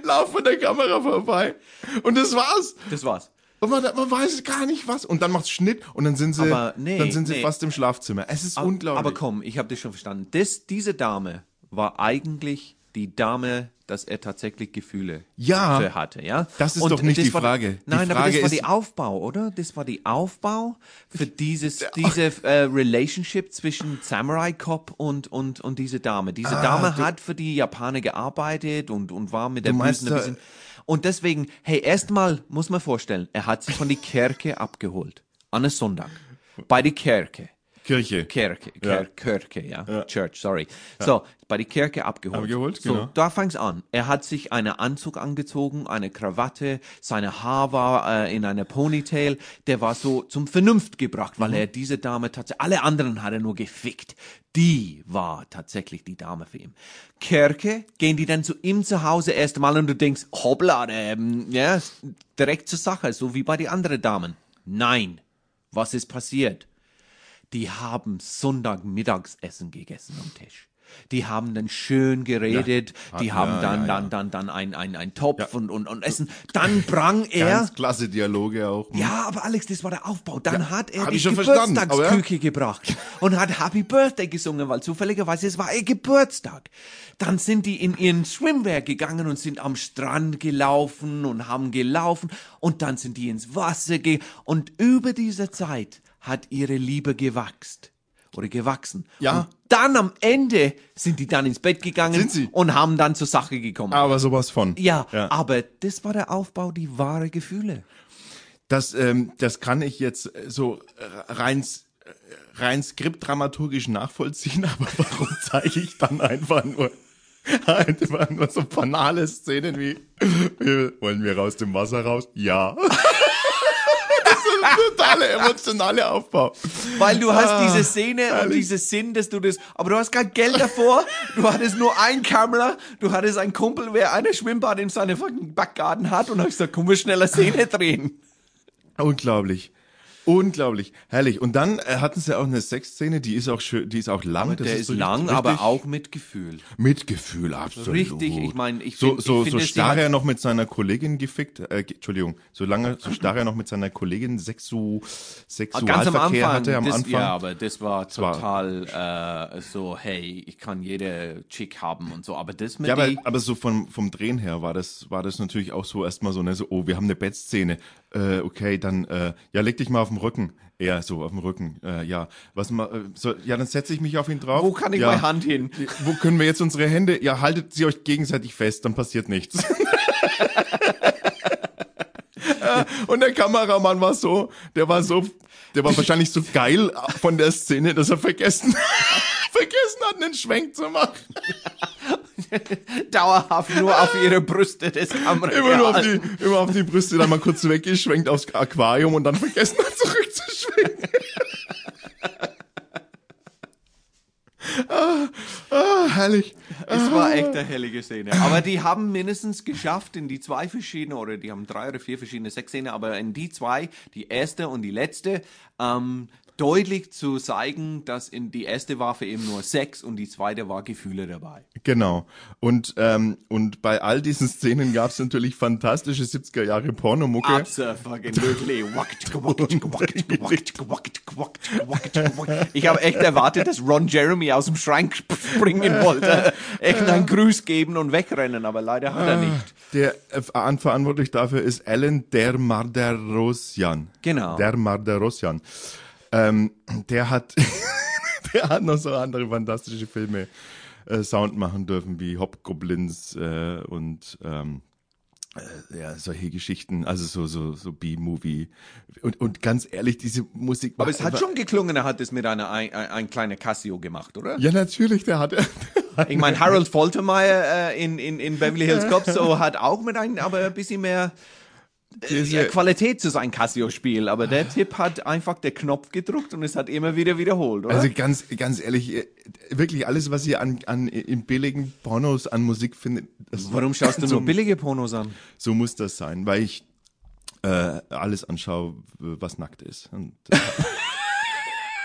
laufen an der Kamera vorbei. Und das war's. Das war's. Und man, man weiß gar nicht was. Und dann macht's Schnitt und dann sind sie, Aber nee, dann sind sie nee. fast im Schlafzimmer. Es ist Aber- unglaublich. Aber komm, ich habe das schon verstanden. Das, diese Dame war eigentlich die Dame, dass er tatsächlich Gefühle Ja. hatte, ja? Das ist doch nicht die Frage. Die Nein, aber Frage das war die Aufbau, oder? Das war die Aufbau für dieses, diese äh, Relationship zwischen Samurai Cop und, und, und diese Dame. Diese Dame Ah, du- hat für die Japaner gearbeitet und, und war mit der Bösen ein da- bisschen... Und deswegen, hey, erstmal muss man vorstellen, er hat sie von die Kirche abgeholt. An einem Sonntag. Bei die Kirche. Kirche. Kirche, Ja. Kir Kirche, ja. Church, sorry. So, bei die Kirche abgeholt. Abgeholt, so, genau. da fang's an. Er hat sich einen Anzug angezogen, eine Krawatte, seine Haar war äh, in einer Ponytail. Der war so zum Vernunft gebracht, weil Mhm. er diese Dame tatsächlich, alle anderen hat er nur gefickt. Die war tatsächlich die Dame für ihn. Kirche, gehen die dann zu ihm zu Hause erst mal und du denkst, hoppla, ähm, ja, direkt zur Sache, so wie bei den anderen Damen. Nein. Was ist passiert? Die haben Sonntagmittagsessen gegessen am Tisch. Die haben dann schön geredet, die Ja, haben ja, dann, ja, dann, dann, dann ein, ein, ein Topf und, und, und Essen. Dann brang er. Ganz klasse Dialoge auch. Ja, aber Alex, das war der Aufbau. Dann hat er die. Geburtstagsküche gebracht und hat Happy Birthday gesungen, weil zufälligerweise es war ihr Geburtstag. Dann sind die in ihren Schwimmwerk gegangen und sind am Strand gelaufen und haben gelaufen und dann sind die ins Wasser ge und über diese Zeit hat ihre Liebe gewachst oder gewachsen. Ja. Und dann am Ende sind die dann ins Bett gegangen und haben dann zur Sache gekommen. Aber sowas von. ja, Ja. aber das war der Aufbau, die wahre Gefühle. Das, ähm, das kann ich jetzt äh, so äh, rein, äh, rein skriptdramaturgisch nachvollziehen, aber warum zeige ich dann einfach nur, einfach nur so banale Szenen wie, wie, wollen wir aus dem Wasser raus? Ja. Totaler emotionale Aufbau. Weil du hast Ah, diese Szene und herrlich. dieses Sinn, dass du das, aber du hast kein Geld davor, du hattest nur ein Kamera, du hattest einen Kumpel, wer eine Schwimmbad in seinem fucking Backgarten hat und hast gesagt, komm, wir schneller Szene drehen. Unglaublich. Unglaublich, herrlich. Und dann äh, hatten sie auch eine Sexszene, die ist auch schön, die ist auch lang. das Der ist so lang, aber auch mit Gefühl. Mitgefühl, absolut. Richtig, ich meine, ich so find- so ich so finde, sie starr er noch mit seiner Kollegin gefickt, äh, Entschuldigung, so lange so starr er noch mit seiner Kollegin sexu Sexualverkehr hatte am das, Anfang. ja, aber das war war- total äh, so, hey, ich kann jede Chick haben und so, aber das mit Ja, aber, aber so vom, vom Drehen her war das, war das natürlich auch so erstmal so, ne, so, oh, wir haben eine Bettszene. Äh, okay, dann, äh, ja, leg dich mal auf den Rücken. Ja, so, auf dem Rücken. Äh, ja, was mal, äh, so, ja, dann setze ich mich auf ihn drauf. wo kann ich ja. meine Hand hin? Wo können wir jetzt unsere Hände? Ja, haltet sie euch gegenseitig fest, dann passiert nichts. Äh, Und der Kameramann war so, der war so, der war wahrscheinlich so geil von der Szene, dass er vergessen, vergessen hat, einen Schwenk zu machen. Dauerhaft nur auf ihre Brüste des Kameras. Immer nur auf die, immer auf die Brüste, dann mal kurz weggeschwenkt aufs Aquarium und dann vergessen hat, zurückzuschwenken. ah, ah, herrlich. Es war echt eine hellige Szene. Aber die haben mindestens geschafft in die zwei verschiedene, oder die haben drei oder vier verschiedene Sexszenen, aber in die zwei, die erste und die letzte, ähm, deutlich zu zeigen, dass in die erste war für eben nur Sex und die zweite war Gefühle dabei. Genau. Und, ähm, und bei all diesen Szenen gab es natürlich fantastische 70er Jahre Pornomucke. Absolutely. Ich habe echt erwartet, dass Ron Jeremy aus dem Schrank sp- springen wollte, echt einen Gruß geben und wegrennen, aber leider hat er nicht. Der äh, an- verantwortlich dafür ist Alan Der Marderosian. Genau. Der Marderosian. Ähm, der hat, der hat noch so andere fantastische Filme äh, Sound machen dürfen, wie Hobgoblins äh, und ähm, äh, ja, solche Geschichten, also so, so, so B-Movie. Und, und ganz ehrlich, diese Musik. Aber es hat schon geklungen, er hat es mit einer ein, ein, ein kleiner Casio gemacht, oder? Ja, natürlich, der hat. Ich meine, Harold Faltermeyer äh, in, in, in Beverly Hills Cop so hat auch mit einem, aber ein bisschen mehr Diese- Qualität zu sein Casio-Spiel. Aber der Tipp hat einfach den Knopf gedrückt und es hat immer wieder wiederholt, oder? Also ganz, ganz ehrlich, äh, wirklich alles, was ihr an, an in billigen Pornos an Musik findet, das, Warum schaust du so, nur billige Pornos an? so muss das sein, weil ich äh, alles anschaue, was nackt ist. Und äh,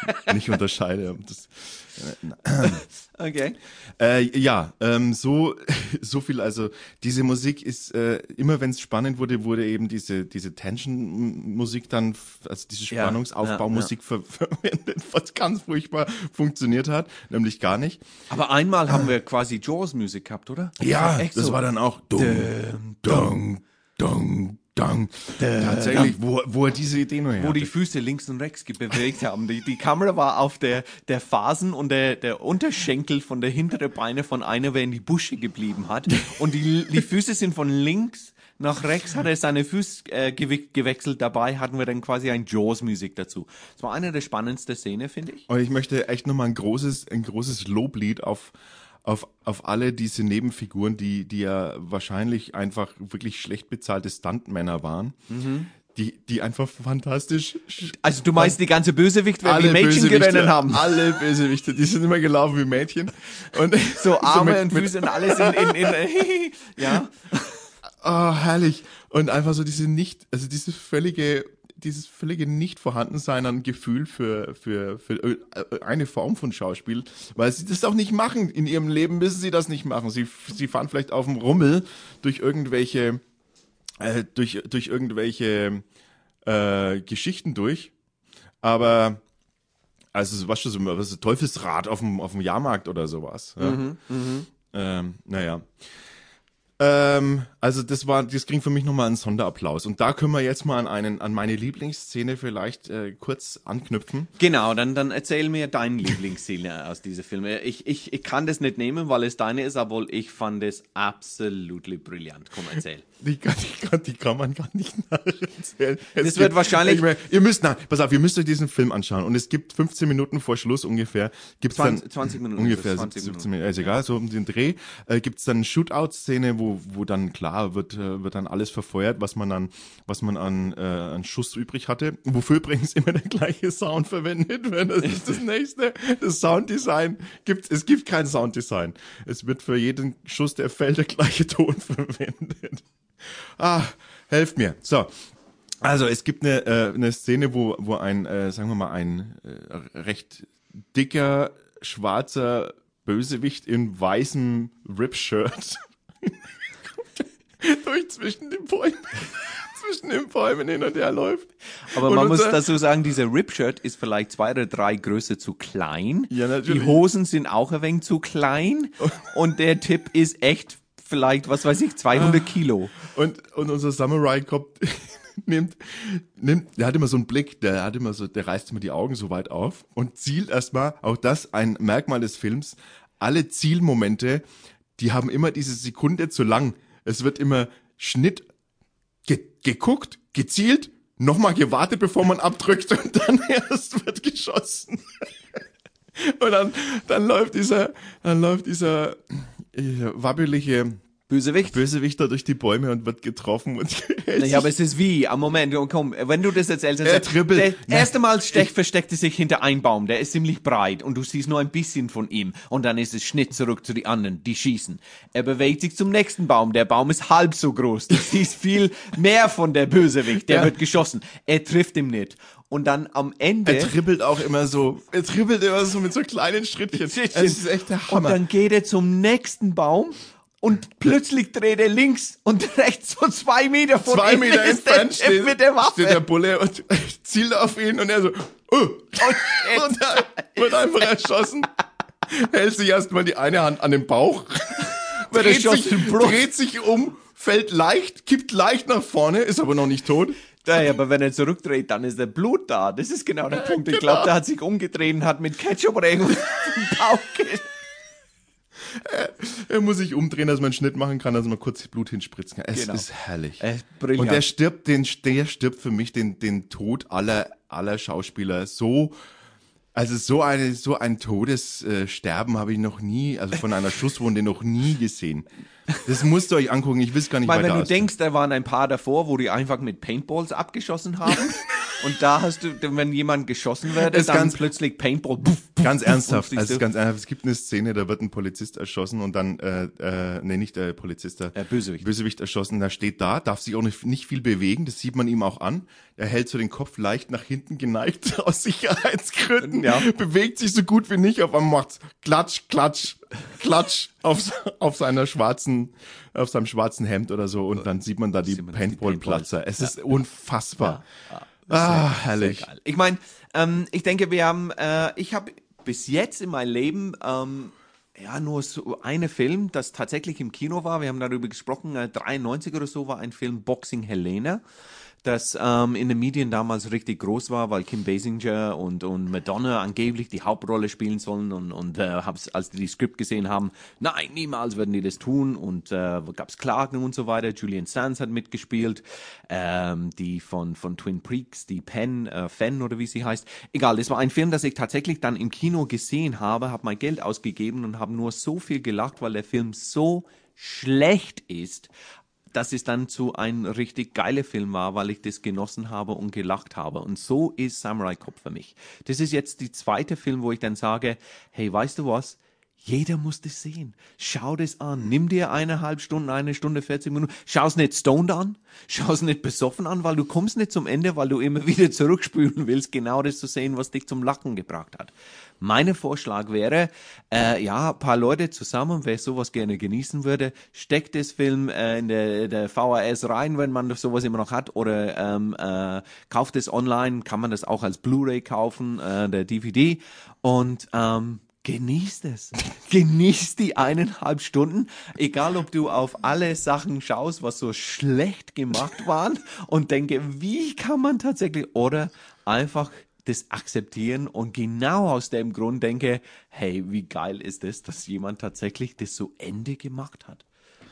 nicht unterscheide. Das, Okay. äh, ja, ähm, so, so viel. Also diese Musik ist äh, immer, wenn es spannend wurde, wurde eben diese diese Tension-Musik dann, also diese Ja, Spannungsaufbaumusik ver verwendet, was ganz furchtbar funktioniert hat, nämlich gar nicht. Aber einmal haben wir quasi Jaws-Musik gehabt, oder? Ja, echt das so. war dann auch dung, dung, dung, dung. Tatsächlich, wo, wo er diese Idee nur her wo die. Füße links und rechts bewegt haben. Die, die Kamera war auf der, der Phasen und der, der Unterschenkel von der hintere Beine von einer, wer in die Busche geblieben hat. Und die, die Füße sind von links nach rechts, hat er seine Füße äh, gewe- gewechselt. Dabei hatten wir dann quasi ein Jaws-Musik dazu. Das war eine der spannendsten Szenen, finde ich. Und ich möchte echt nochmal ein großes, ein großes Loblied auf, auf, auf alle diese Nebenfiguren, die, die ja wahrscheinlich einfach wirklich schlecht bezahlte Stuntmänner waren, die, die einfach fantastisch Also du meinst die ganze Bösewicht, wenn die alle Mädchen gerennen haben? Alle Bösewichte, die sind immer gelaufen wie Mädchen. Und So Arme mit- und Füße und alles in, in, in ja. Ah, herrlich. Und einfach so diese nicht, also diese völlige, dieses völlige Nicht-Vorhandensein an Gefühl für, für, für äh, eine Form von Schauspiel, weil sie das auch nicht machen. In ihrem Leben müssen sie das nicht machen. Sie, sie fahren vielleicht auf dem Rummel durch irgendwelche, äh, durch, durch irgendwelche äh, Geschichten durch. Aber, also, was schon so, was ist Teufelsrad auf dem, auf dem Jahrmarkt oder sowas. Ja? Ähm, naja. Ähm, also das war, das ging für mich nochmal einen Sonderapplaus. Und da können wir jetzt mal an einen, an meine Lieblingsszene vielleicht äh, kurz anknüpfen. Genau, dann, dann erzähl mir deine Lieblingsszene aus dieser Film. Ich, ich, ich kann das nicht nehmen, weil es deine ist, aber ich fand es absolut brillant. Komm, erzähl. Die kann, die kann, die kann man gar nicht nacherzählen. Es Das wird wahrscheinlich- Ich meine, ihr müsst, nein, pass auf, ihr müsst euch diesen Film anschauen. Und es gibt 15 Minuten vor Schluss ungefähr, gibt's 20 dann 20 Minuten ungefähr ist es, 20 17 Minuten, ist egal, so um den Dreh, äh, gibt's dann eine Shootout-Szene, wo, wo dann klar wird, äh, wird dann alles verfeuert, was man dann, was man an, äh, an Schuss übrig hatte. Wofür übrigens immer der gleiche Sound verwendet wird. Das ist das nächste. Das Sounddesign gibt, es gibt kein Sounddesign. Es wird für jeden Schuss, der fällt, der gleiche Ton verwendet. Ah, helft mir. So. Also es gibt eine, äh, eine Szene, wo, wo ein, äh, sagen wir mal, ein äh, recht dicker, schwarzer Bösewicht in weißem Rip-Shirt durch zwischen den Bäumen, zwischen den Bäumen hin und her läuft. Aber Und man muss dazu sagen, dieser Rip-Shirt ist vielleicht zwei oder drei Größe zu klein. Ja, natürlich. Die Hosen sind auch ein wenig zu klein. Und der Tipp ist echt vielleicht, was weiß ich, 200 Kilo. Und, und unser Samurai kommt, nimmt, nimmt, der hat immer so einen Blick, der hat immer so, der reißt immer die Augen so weit auf und zielt erstmal, auch das ein Merkmal des Films, alle Zielmomente, die haben immer diese Sekunde zu lang. Es wird immer Schnitt ge geguckt, gezielt, nochmal gewartet, bevor man abdrückt und dann erst wird geschossen. Und dann, dann läuft dieser, dann läuft dieser äh, wabbelige Bösewicht? Bösewichter durch die Bäume und wird getroffen und Naja, aber es ist wie, am Moment, und komm, wenn du das erzählst, dann Er sagst- dribbelt. Der Nein. erste Mal stech, versteckt er sich hinter einem Baum, der ist ziemlich breit und du siehst nur ein bisschen von ihm und dann ist es Schnitt zurück zu den anderen, die schießen. Er bewegt sich zum nächsten Baum, der Baum ist halb so groß, du siehst viel mehr von der Bösewicht, der Ja. wird geschossen. Er trifft ihn nicht. Und dann am Ende... er dribbelt auch immer so, er dribbelt immer so mit so kleinen Schrittchen. Es ist echt der Und Hammer. dann geht er zum nächsten Baum und plötzlich dreht er links und rechts so zwei Meter von Zwei ihm Meter ist der entfernt Typ steht, mit der Waffe. steht der Bulle und zielt auf ihn und er so, oh. und er wird einfach erschossen, hält sich erstmal die eine Hand an den Bauch, dreht sich, dreht sich um, fällt leicht, kippt leicht nach vorne, ist aber noch nicht tot. Ja, aber wenn er zurückdreht, dann ist der Blut da. Das ist genau der Punkt. Ich genau. glaube, der hat sich umgedreht und hat mit Ketchup oder irgendwas im Bauch Er muss sich umdrehen, dass man einen Schnitt machen kann, dass man kurz Blut hinspritzen kann. Es Genau. ist herrlich. Und der stirbt, den, der stirbt für mich den, den Tod aller, aller Schauspieler so, also so eine, so ein Todessterben äh, habe ich noch nie, also von einer Schusswunde noch nie gesehen. Das musst ihr euch angucken, ich will es gar nicht Weil weiter wenn du denkst, da waren ein paar davor, wo die einfach mit Paintballs abgeschossen haben. und da hast du, wenn jemand geschossen wird, Das dann ganz- plötzlich Paintball. Puff, puff, Ganz ernsthaft, also ganz ernsthaft, es gibt eine Szene, da wird ein Polizist erschossen und dann, äh, äh, nee, nicht der Polizist, der Äh, Bösewicht. Bösewicht erschossen, der steht da, darf sich auch nicht, nicht viel bewegen, das sieht man ihm auch an. Er hält so den Kopf leicht nach hinten geneigt aus Sicherheitsgründen, Ja. bewegt sich so gut wie nicht, auf einmal macht's klatsch, klatsch, klatsch auf, auf seiner schwarzen, auf seinem schwarzen Hemd oder so und dann sieht man da die Paintball-Platzer. Es ist unfassbar. Sehr, ah, sehr herrlich. geil. Ich meine, ähm, ich denke, wir haben, äh, ich habe bis jetzt in meinem Leben ähm, ja nur so eine Film, das tatsächlich im Kino war. Wir haben darüber gesprochen. Äh, 93 oder so war ein Film Boxing Helena. Das ähm, in den Medien damals richtig groß war, weil Kim Basinger und, und Madonna angeblich die Hauptrolle spielen sollen und, und äh, hab's, als die die Skript gesehen haben, nein, niemals werden die das tun und äh, gab's Klagen und so weiter. Julian Sands hat mitgespielt, ähm, die von, von Twin Peaks, die Penn, äh, Fenn oder wie sie heißt. Egal, das war ein Film, das ich tatsächlich dann im Kino gesehen habe, habe mein Geld ausgegeben und habe nur so viel gelacht, weil der Film so schlecht ist, dass es dann zu ein richtig geiler Film war, weil ich das genossen habe und gelacht habe. Und so ist Samurai Cop für mich. Das ist jetzt die zweite Film, wo ich dann sage, hey, weißt du was? Jeder muss das sehen. Schau das an. Nimm dir eineinhalb Stunden, eine Stunde, 40 Minuten. Schau es nicht stoned an. Schau es nicht besoffen an, weil du kommst nicht zum Ende, weil du immer wieder zurückspülen willst, genau das zu sehen, was dich zum Lachen gebracht hat. Mein Vorschlag wäre, äh, ja, paar Leute zusammen, wer sowas gerne genießen würde, steckt das Film äh, in der, der VHS rein, wenn man sowas immer noch hat, oder ähm, äh, kauft es online, kann man das auch als Blu-ray kaufen, äh, der DVD und ähm, Genießt es. Genießt die eineinhalb Stunden. Egal, ob du auf alle Sachen schaust, was so schlecht gemacht waren und denke, wie kann man tatsächlich, oder einfach das akzeptieren und genau aus dem Grund denke, hey, wie geil ist es, dass jemand tatsächlich das so Ende gemacht hat.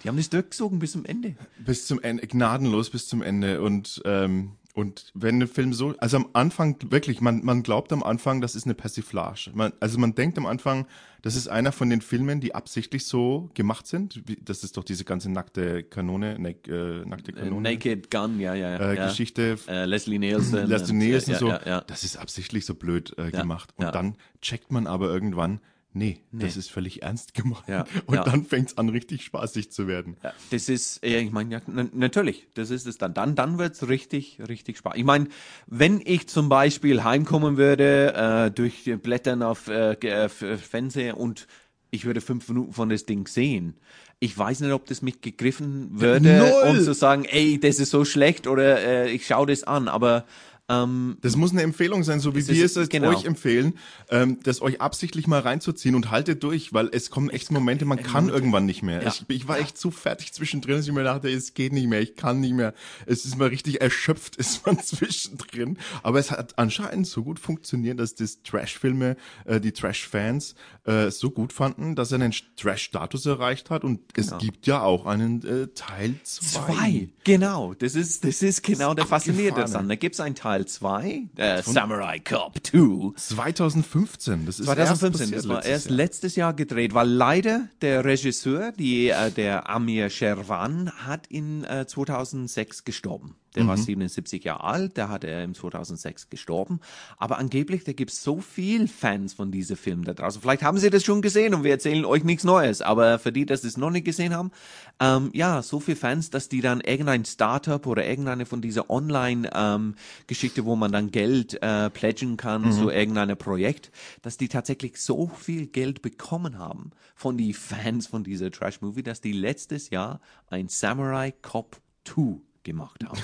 Die haben das durchgezogen bis zum Ende. bis zum Ende, gnadenlos bis zum Ende und ähm, und wenn ein Film so, also am Anfang wirklich, man man glaubt am Anfang, das ist eine Persiflage. Man, also man denkt am Anfang, das ist einer von den Filmen, die absichtlich so gemacht sind. Wie, das ist doch diese ganze nackte Kanone, nack, äh, nackte Kanone Naked Gun, ja, ja, äh, ja. Geschichte. Äh, Leslie Nielsen. Leslie und, Nielsen ja, so, Ja, ja. das ist absichtlich so blöd äh, gemacht. Und dann checkt man aber irgendwann, nee, das ist völlig ernst gemeint. Ja, Und ja. dann fängt es an, richtig spaßig zu werden. Ja, das ist, äh, ich meine, ja, natürlich, das ist es dann. Dann, dann wird's richtig, richtig Spaß. Ich meine, wenn ich zum Beispiel heimkommen würde, äh, durch die Blättern auf äh, äh, F- Fernseher und ich würde fünf Minuten von das Ding sehen. Ich weiß nicht, ob das mich gegriffen würde, Null! um zu sagen, ey, das ist so schlecht oder äh, ich schaue das an. Aber ähm, Das muss eine Empfehlung sein, so wie Das wir es genau. euch empfehlen, ähm, das euch absichtlich mal reinzuziehen und haltet durch, weil es kommen echt Momente, man kann irgendwann nicht mehr. Ja. Ich, ich war echt so fertig zwischendrin, dass ich mir dachte, es geht nicht mehr, ich kann nicht mehr. Es ist mal richtig erschöpft, ist man zwischendrin. Aber es hat anscheinend so gut funktioniert, dass das Trash-Filme, äh, die Trash-Fans äh, so gut fanden, dass er einen Trash-Status erreicht hat. Und es gibt ja auch einen äh, Teil 2. Genau. Zwei, genau. Das ist, das ist genau der Faszinierende abgefahren. daran. Da gibt's einen Teil 2, äh, Samurai Cop 2. 2015, das ist 2015, erst das war erst letztes Jahr. Jahr gedreht, weil leider der Regisseur, die, äh, der Amir Sherwan, hat in äh, 2006 gestorben. Der war 77 Jahre alt, der hat er im 2006 gestorben. Aber angeblich, da gibt's so viel Fans von diesem Film da draußen. Vielleicht haben Sie das schon gesehen und wir erzählen euch nichts Neues. Aber für die, dass Sie es noch nicht gesehen haben, ähm, ja, so viel Fans, dass die dann irgendein Startup oder irgendeine von dieser Online-Geschichte, wo man dann Geld äh, pledgen kann zu irgendeinem Projekt, dass die tatsächlich so viel Geld bekommen haben von die Fans von dieser Trash-Movie, dass die letztes Jahr ein Samurai Cop 2 gemacht haben.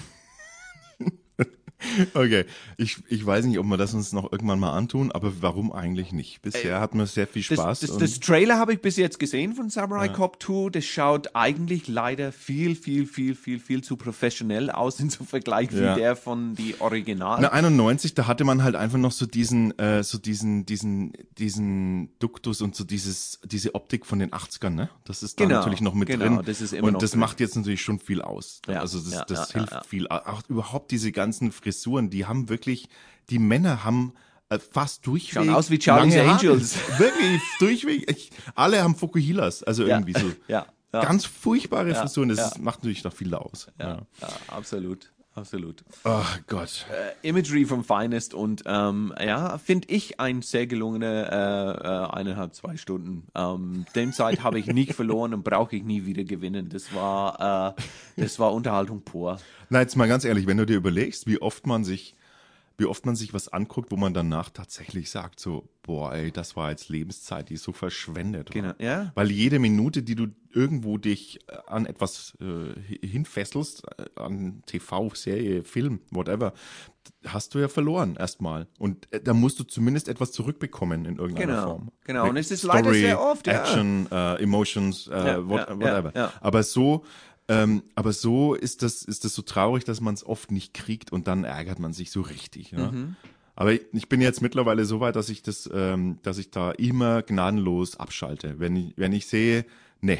Okay, ich, ich weiß nicht, ob wir das uns noch irgendwann mal antun, aber warum eigentlich nicht? Bisher hat mir sehr viel Das, Spaß. das, und- das Trailer habe ich bis jetzt gesehen von Samurai Cop 2. Das schaut eigentlich leider viel, viel, viel, viel, viel zu professionell aus in so Vergleich wie Ja. der von die Original. Na, 91, da hatte man halt einfach noch so diesen, äh, so diesen, diesen, diesen Duktus und so dieses, diese Optik von den 80ern, ne? Das ist da Genau, natürlich noch mit genau, drin. das ist immer und noch das drin. macht jetzt natürlich schon viel aus. Ja, also das, ja, das ja, hilft ja, ja. viel. Auch überhaupt diese ganzen Frisuren, die haben wirklich, die Männer haben äh, fast durchweg. Schauen aus wie Charlie's. Angels. Wirklich durchweg. Ich, alle haben Fukuhilas, also irgendwie so. ja, ja. Ganz furchtbare Frisuren, das ja. ist, macht natürlich noch viel aus. Ja, ja, absolut, absolut. Oh Gott. Äh, Imagery vom Finest und ähm, ja, finde ich ein sehr gelungene äh, äh, eineinhalb, zwei Stunden. Ähm, dem Zeit habe ich nicht verloren und brauche ich nie wieder gewinnen. Das war, äh, das war Unterhaltung pur. Na, jetzt mal ganz ehrlich, wenn du dir überlegst, wie oft man sich, wie oft man sich was anguckt, wo man danach tatsächlich sagt, so, boah, ey, das war jetzt Lebenszeit, die ist so verschwendet. Genau, war. ja. Weil jede Minute, die du irgendwo dich äh, an etwas äh, hi- hinfesselst, äh, an TV, Serie, Film, whatever, hast du ja verloren erstmal. Und äh, da musst du zumindest etwas zurückbekommen in irgendeiner Genau, Form. genau. Mit Und es ist leider sehr oft, ja. Action, äh, Emotions, Ja, what, ja, whatever. ja. Aber so, ähm, aber so ist das, ist das so traurig, dass man es oft nicht kriegt und dann ärgert man sich so richtig. Ne? Mhm. Aber ich, ich bin jetzt mittlerweile so weit, dass ich das, ähm, dass ich da immer gnadenlos abschalte. Wenn ich, wenn ich sehe, nee,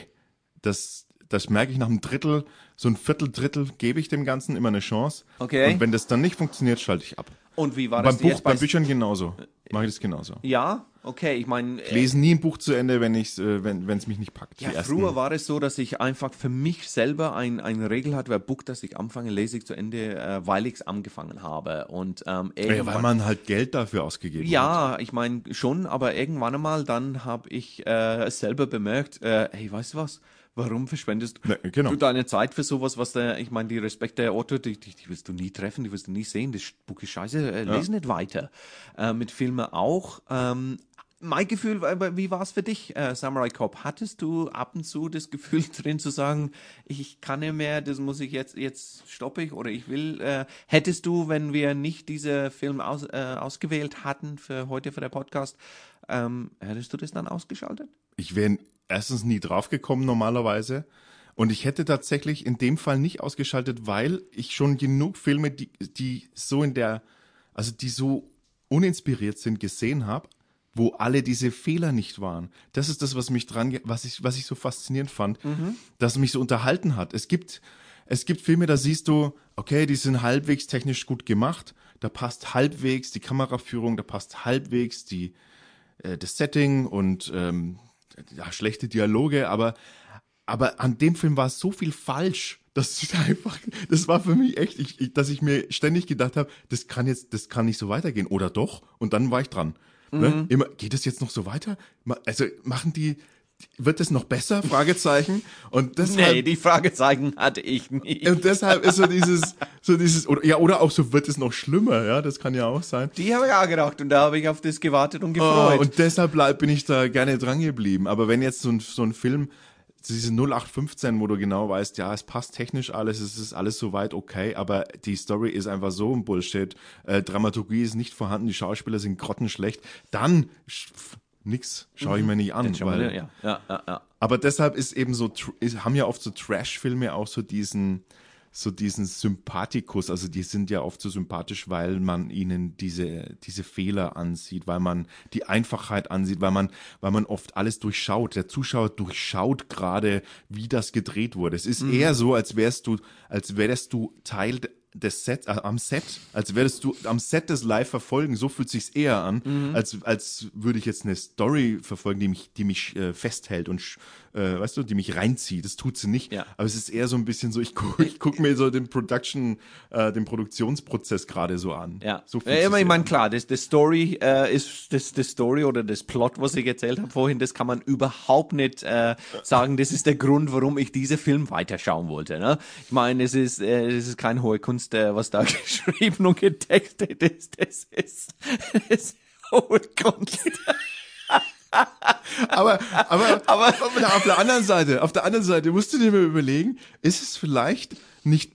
das, das merke ich nach einem Drittel, so ein Viertel, Drittel gebe ich dem Ganzen immer eine Chance. Okay. Und wenn das dann nicht funktioniert, schalte ich ab. Und wie war Beim das Buch, jetzt bei bei Büchern genauso. Mache ich das genauso. Ja, okay, ich meine, Ich lese nie ein Buch zu Ende, wenn ich, äh, wenn es mich nicht packt. Ja, früher war es so, dass ich einfach für mich selber ein, eine Regel hatte, wer Buch, das ich anfange, lese ich zu Ende, äh, weil ich es angefangen habe. Und ähm, Ja, weil man halt Geld dafür ausgegeben hat. Ja, ich meine schon, aber irgendwann einmal dann habe ich äh, selber bemerkt, äh, hey, weißt du was? Warum verschwendest Ne, genau. du deine Zeit für sowas, was der, ich meine, die Respekt der Otto, die, die, die wirst du nie treffen, die wirst du nie sehen, das Buch ist scheiße, äh, lese nicht weiter. Äh, mit Filmen auch. Ähm, mein Gefühl, wie war es für dich, äh, Samurai Cop? Hattest du ab und zu das Gefühl drin zu sagen, ich kann nicht mehr, das muss ich jetzt, jetzt stoppe ich oder ich will, äh, hättest du, wenn wir nicht diese Film aus, äh, ausgewählt hatten für heute für der Podcast, ähm, hättest du das dann ausgeschaltet? Ich wäre erstens nie draufgekommen normalerweise. Und ich hätte tatsächlich in dem Fall nicht ausgeschaltet, weil ich schon genug Filme, die, die so in der, also die so uninspiriert sind, gesehen habe, wo alle diese Fehler nicht waren. Das ist das, was mich dran, was ich, was ich so faszinierend fand, dass mich so unterhalten hat. Es gibt, es gibt Filme, da siehst du, okay, die sind halbwegs technisch gut gemacht, da passt halbwegs die Kameraführung, da passt halbwegs die, äh, das Setting und ähm, ja, schlechte Dialoge, aber, aber an dem Film war so viel falsch, dass ich einfach, das war für mich echt, ich, ich, dass ich mir ständig gedacht habe, das kann jetzt, das kann nicht so weitergehen, oder doch? Und dann war ich dran. Ne? Immer, geht es jetzt noch so weiter? Also machen die, wird es noch besser? Fragezeichen. Und deshalb, Nee, die Fragezeichen hatte ich nicht. und deshalb ist so dieses, so dieses, oder, ja, oder auch so wird es noch schlimmer, ja, das kann ja auch sein. Die habe ich auch gedacht und da habe ich auf das gewartet und Oh, gefreut. und deshalb bin ich da gerne dran geblieben. Aber wenn jetzt so ein, so ein Film, diese 0815, wo du genau weißt, ja, es passt technisch alles, es ist alles soweit okay, aber die Story ist einfach so ein Bullshit, äh, Dramaturgie ist nicht vorhanden, die Schauspieler sind grottenschlecht, dann nix, schaue ich mir nicht an. Weil, ja, ja, ja, aber deshalb ist eben so, ist, haben ja oft so Trash-Filme auch so diesen, so diesen Sympathikus, also die sind ja oft so sympathisch, weil man ihnen diese, diese Fehler ansieht, weil man die Einfachheit ansieht, weil man, weil man oft alles durchschaut. Der Zuschauer durchschaut gerade, wie das gedreht wurde. Es ist eher so, als wärst du, als wärst du Teil des Sets, äh, am Set, als würdest du am Set des Live verfolgen, so fühlt sich's eher an, als, als würde ich jetzt eine Story verfolgen, die mich, die mich äh, festhält und, äh, weißt du, die mich reinzieht. Das tut sie nicht. Ja. Aber es ist eher so ein bisschen so, ich gucke ich guck mir so den Production, äh, den Produktionsprozess gerade so an. Ja, so ja ich meine, klar, das, das Story äh, ist das, das Story oder das Plot, was ich erzählt habe vorhin, das kann man überhaupt nicht äh, sagen, das ist der Grund, warum ich diese Film weiterschauen wollte. Ne? Ich meine, es ist, äh, es ist keine hohe Kunst, äh, was da geschrieben und getextet ist. Das ist, das ist hohe Kunst. Aber, aber, aber, auf der anderen Seite, auf der anderen Seite musst du dir mal überlegen, ist es vielleicht nicht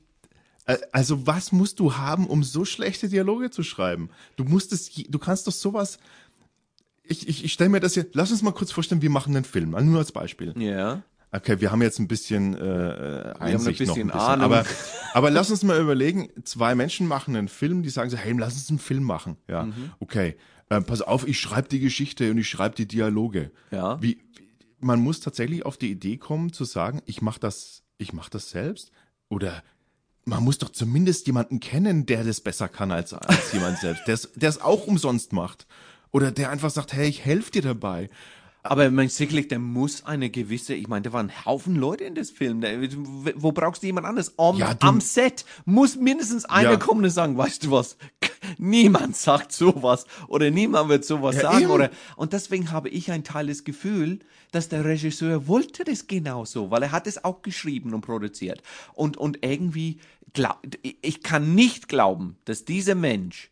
äh, also was musst du haben, um so schlechte Dialoge zu schreiben? Du musst es, du kannst doch sowas. Ich, ich, ich stelle mir das hier. Lass uns mal kurz vorstellen, wir machen einen Film, nur als Beispiel. Ja. Okay, wir haben jetzt ein bisschen äh, Einsicht ein noch bisschen ein bisschen, Ahnung. aber aber lass uns mal überlegen. Zwei Menschen machen einen Film, die sagen so, hey, lass uns einen Film machen. Ja, Mhm. okay. Äh, pass auf, ich schreibe die Geschichte und ich schreibe die Dialoge. Ja. Wie, man muss tatsächlich auf die Idee kommen zu sagen, ich mache das, ich mache das selbst oder man muss doch zumindest jemanden kennen, der das besser kann als, als jemand selbst, der es auch umsonst macht. Oder der einfach sagt, hey, ich helfe dir dabei. Aber ich meine, sicherlich, der muss eine gewisse, ich meine, da waren Haufen Leute in das Film. Der, wo brauchst du jemand anderes? Am, Ja, du- am Set muss mindestens einer Ja. kommen und sagen, weißt du was? Niemand sagt sowas oder niemand wird sowas Ja, sagen eben. oder und deswegen habe ich ein Teil des Gefühl, dass der Regisseur wollte das genauso, weil er hat es auch geschrieben und produziert und und irgendwie glaub, ich kann nicht glauben, dass dieser Mensch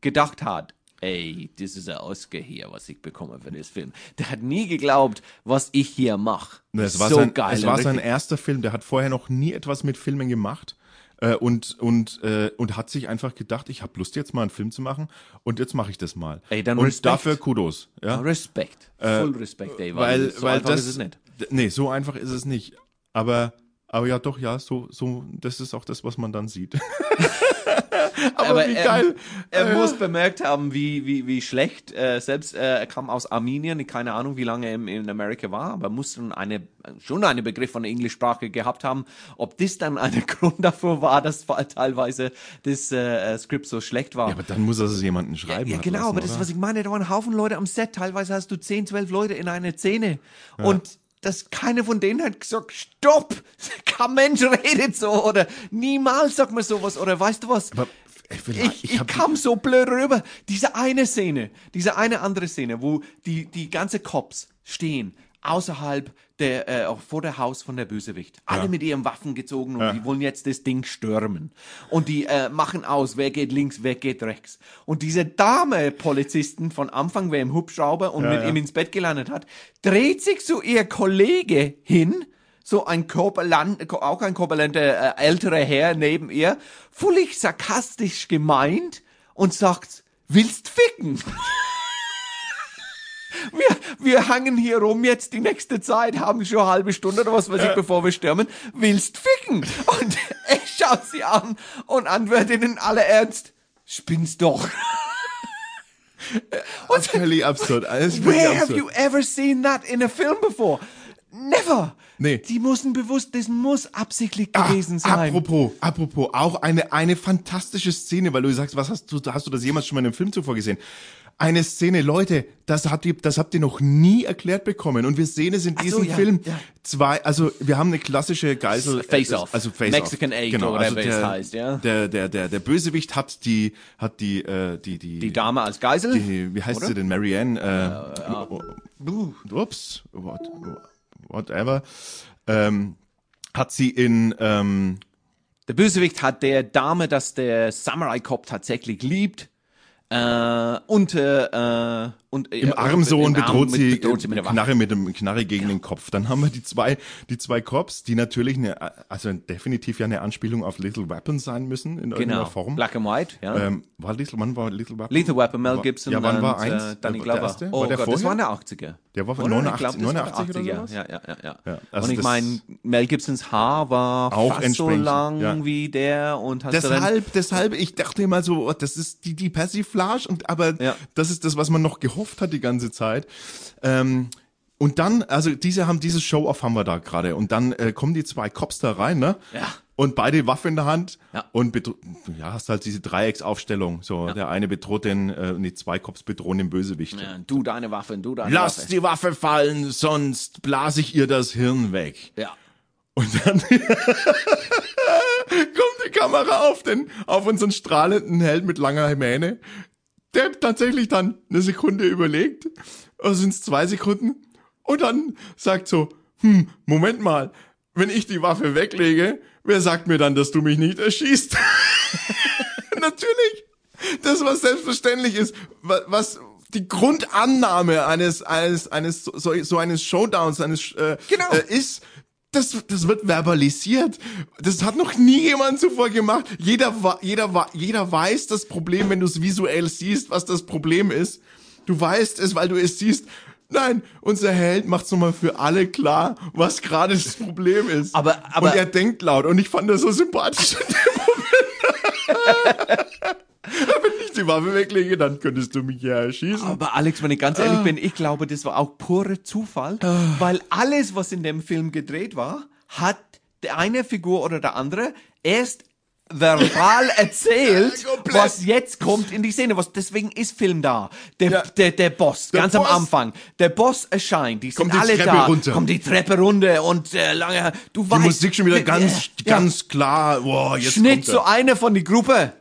gedacht hat, ey, das ist ein Oscar hier, was ich bekomme für das Film. Der hat nie geglaubt, was ich hier mache. Es war, so sein, geil. es war sein erster Film, der hat vorher noch nie etwas mit Filmen gemacht äh, und, und, äh, und hat sich einfach gedacht, ich habe Lust jetzt mal einen Film zu machen und jetzt mache ich das mal. Ey, dann und Respekt. dafür Kudos. Ja? Respekt. Full Respekt, ey. Äh, weil, so weil einfach das, ist es nicht. Nee, so einfach ist es nicht. Aber, aber ja, doch, ja, so, so, das ist auch das, was man dann sieht. aber, wie er, geil. Er Äh, muss bemerkt haben, wie, wie, wie schlecht, äh, selbst äh, er kam aus Armenien, keine Ahnung, wie lange er in, in Amerika war, aber muss schon eine, schon einen Begriff von der Englischsprache gehabt haben. Ob das dann ein Grund dafür war, dass teilweise das äh, Skript so schlecht war. Ja, aber dann muss er es jemandem schreiben. Ja, hat genau, lassen, aber das ist, was ich meine. Da waren ein Haufen Leute am Set. Teilweise hast du 10, 12 Leute in einer Szene. Und das, keine von denen hat gesagt, stopp! Kein Mensch redet so. Oder niemals sagt man sowas. Oder weißt du was? Aber ich, ich, hab- kam so blöd rüber. Diese eine Szene, diese eine andere Szene, wo die, die ganze Cops stehen außerhalb der, äh, auch vor der Haus von der Bösewicht. Alle mit ihren Waffen gezogen und die wollen jetzt das Ding stürmen. Und die äh, machen aus, wer geht links, wer geht rechts. Und diese Dame Polizisten von Anfang, wer im Hubschrauber und mit ja. ihm ins Bett gelandet hat, dreht sich zu ihr Kollege hin, so ein korpulent, auch ein korpulenter äh, älterer Herr neben ihr, völlig sarkastisch gemeint und sagt, willst ficken? Wir, wir hangen hier rum jetzt die nächste Zeit, haben schon eine halbe Stunde oder was weiß ich, bevor wir stürmen. Willst ficken? Und er schaut sie an und antwortet in aller Ernst, spinnst doch. Und völlig absurd. Alles Where have absurd. you ever seen that in a film before? Never. Nee. Die mussten bewusst, das muss absichtlich Ah, gewesen sein. Apropos, apropos, auch eine, eine fantastische Szene, weil du sagst, was hast du, hast du das jemals schon mal in einem Film zuvor gesehen? Eine Szene, Leute, das habt ihr, das habt ihr noch nie erklärt bekommen. Und wir sehen es in so, diesem ja, Film. ja. Zwei, also wir haben eine klassische Geisel. Face-Off. Also Face-Off. Mexican Eight genau, oder also whatever es der, heißt, ja. Der, der, der, der Bösewicht hat die, hat die, äh, die, die, Die Dame als Geisel? die, wie heißt oder? sie denn? Marianne, äh, ups, what, whatever, ähm, hat sie in, ähm, Der Bösewicht hat der Dame, dass der Samurai Cop tatsächlich liebt. Äh, und, äh, und im Arm so und bedroht sie, bedroht sie mit der Waffe. Knarre mit dem Knarre gegen den Kopf. Dann haben wir die zwei, die zwei Cops, die natürlich eine, also definitiv ja eine Anspielung auf Little Weapon sein müssen in irgendeiner Genau. Form. Black and White, ja. Ähm, war Little, wann war Little Weapon? Lethal Weapon, Mel War- Gibson Ja, wann und war eins? Äh, Danny Glover. Oh war der Gott, vorher? das war in der 80er. Der war von Oder? 89, Ich glaub, das 89 war oder 80er. sowas? Ja, ja, ja, ja. Ja, also und ich meine, Mel Gibsons Haar war Auch fast so lang ja. wie der und hast Deshalb, deshalb, ich dachte immer so, oh, das ist die, die Persiflage und aber Ja. das ist das, was man noch gehofft hat die ganze Zeit. Ähm, und dann, also diese haben dieses Show-Off haben wir da gerade und dann äh, kommen die zwei Cops da rein, ne? Ja. Und beide Waffe in der Hand Ja. und ja, hast halt diese Dreiecksaufstellung. So, der eine bedroht den, äh, nee, zwei Cops bedrohen den Bösewicht. Ja, du deine Waffe, du deine Lasst Waffe. die Waffe fallen, sonst blase ich ihr das Hirn weg. Ja. Und dann kommt die Kamera auf den, auf unseren strahlenden Held mit langer Mähne, der tatsächlich dann eine Sekunde überlegt, oder sind es zwei Sekunden, und dann sagt so, hm, Moment mal, wenn ich die Waffe weglege, wer sagt mir dann, dass du mich nicht erschießt? Natürlich. Das, was selbstverständlich ist, wa- was die Grundannahme eines, eines, eines, so, so eines Showdowns, eines, äh, Genau. äh, ist, das, das wird verbalisiert. Das hat noch nie jemand zuvor gemacht. Jeder, jeder, jeder weiß das Problem, wenn du es visuell siehst, was das Problem ist. Du weißt es, weil du es siehst. Nein, unser Held macht's nochmal für alle klar, was gerade das Problem ist. Aber- aber- und er denkt laut und ich fand das so sympathisch in dem Moment. die Waffe weglege, dann könntest du mich ja erschießen. Aber Alex, wenn ich ganz Ah. ehrlich bin, ich glaube, das war auch purer Zufall, weil alles, was in dem Film gedreht war, hat der eine Figur oder der andere erst verbal erzählt, Komplett. was jetzt kommt in die Szene. Was deswegen ist Film da. Der, Ja. der, der Boss, Der ganz Boss. am Anfang. Der Boss erscheint, die sind Kommt die alle Treppe da. runter. Kommt die Treppe runter und äh, lange. Du Die weißt, Musik schon wieder Ja, ganz, ja. ganz klar. Boah, jetzt Schnitt kommt zu er. einer von die Gruppe.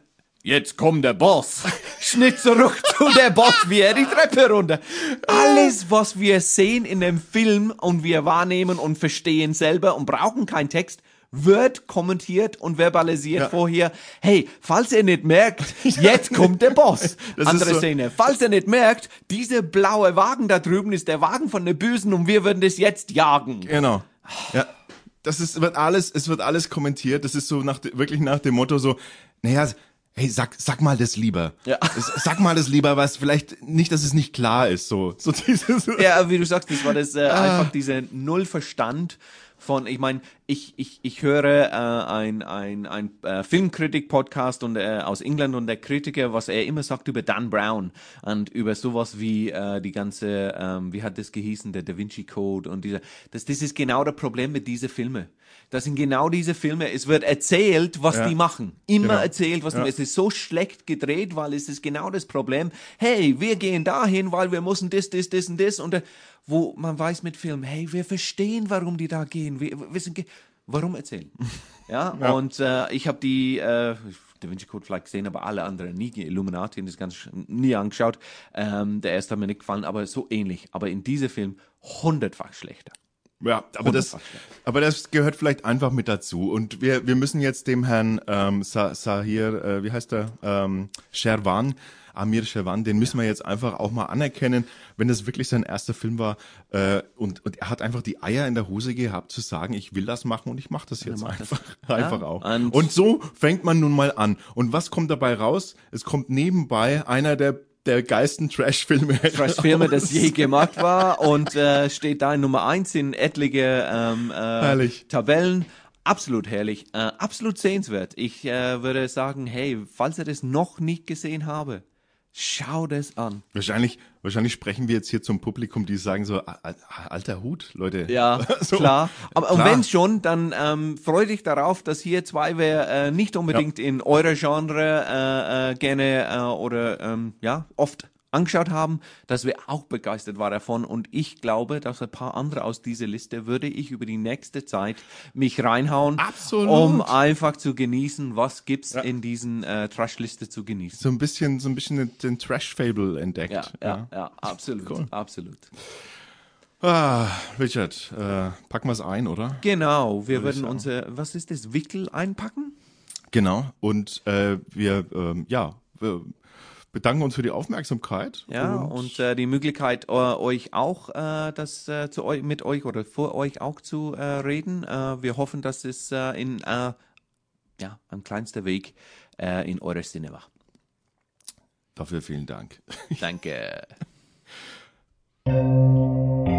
Jetzt kommt der Boss. Schnitt zurück zu der Boss, wie er die Treppe runter. Alles, was wir sehen in dem Film und wir wahrnehmen und verstehen selber und brauchen keinen Text, wird kommentiert und verbalisiert Ja. vorher. Hey, falls ihr nicht merkt, jetzt kommt der Boss. Das Andere so- Szene. Falls ihr nicht merkt, dieser blaue Wagen da drüben ist der Wagen von der Bösen und wir würden das jetzt jagen. Genau. Ja. Das ist, wird alles, es wird alles kommentiert. Das ist so nach, wirklich nach dem Motto so, naja, hey, sag, sag mal das lieber. Ja. Sag mal das lieber, was vielleicht nicht, dass es nicht klar ist, so, so dieses, Ja, wie du sagst, das war das äh, Ah. einfach dieser Nullverstand von, ich meine, ich, ich, ich höre äh, ein, ein, ein äh, Filmkritik-Podcast und äh, aus England und der Kritiker, was er immer sagt über Dan Brown und über sowas wie äh, die ganze, ähm, wie hat das gehießen, der Da Vinci Code und dieser, das, das ist genau das Problem mit diesen Filmen. Das sind genau diese Filme. Es wird erzählt, was Ja. die machen. Immer Genau. erzählt, was Ja. die Es ist so schlecht gedreht, weil es ist genau das Problem. Hey, wir gehen dahin, weil wir müssen das, das, das und das. Und äh, wo man weiß mit Film, hey, wir verstehen, warum die da gehen. Wir wissen, ge- warum erzählen. Ja, und äh, ich habe die äh, Da Vinci Code vielleicht gesehen, aber alle anderen nie. Illuminati, das ganz nie angeschaut. Ähm, der erste hat mir nicht gefallen, aber so ähnlich. Aber in diesem Film hundertfach schlechter. Ja, aber das, aber das gehört vielleicht einfach mit dazu. Und wir, wir müssen jetzt dem Herrn ähm, Sa Sahir, äh, wie heißt er, ähm, Sherwan, Amir Sherwan, den müssen wir jetzt einfach auch mal anerkennen, wenn das wirklich sein erster Film war. Äh, und, und er hat einfach die Eier in der Hose gehabt zu sagen, ich will das machen und ich mache das jetzt einfach, einfach auch. und- Und, so fängt man nun mal an. Und was kommt dabei raus? Es kommt nebenbei einer der der geilsten Trash-Filme. Trash-Filme, das je gemacht war und äh, steht da in Nummer eins in etliche ähm, äh. Tabellen. Absolut herrlich, äh, absolut sehenswert. Ich äh, würde sagen, hey, falls ihr das noch nicht gesehen habe, schau das an. Wahrscheinlich, wahrscheinlich sprechen wir jetzt hier zum Publikum, die sagen so, "Al- al- alter Hut, Leute. Ja, So. klar. Aber und Klar. wenn schon, dann ähm, freu dich darauf, dass hier zwei wer äh, nicht unbedingt in eurer Genre äh, äh, gerne äh, oder ähm, ja oft angeschaut haben, dass wir auch begeistert waren davon. Und ich glaube, dass ein paar andere aus dieser Liste würde ich über die nächste Zeit mich reinhauen, Absolut. um einfach zu genießen, was gibt's in diesen äh, Trash-Liste zu genießen. So ein bisschen, so ein bisschen den, den Trash-Fable entdeckt. Ja, ja, ja, absolut, absolut. Ah, Richard, äh, packen wir es ein, oder? Genau, wir würden unser, was ist das, Wickel einpacken? Genau. Und äh, wir, ähm, ja, wir bedanken uns für die Aufmerksamkeit. Ja, und, äh, die Möglichkeit, äh, euch auch äh, das äh, zu euch, mit euch oder vor euch auch zu äh, reden. Wir hoffen, dass es in ja, am kleinsten Weg in eure Sinne war. dafür vielen Dank. Danke.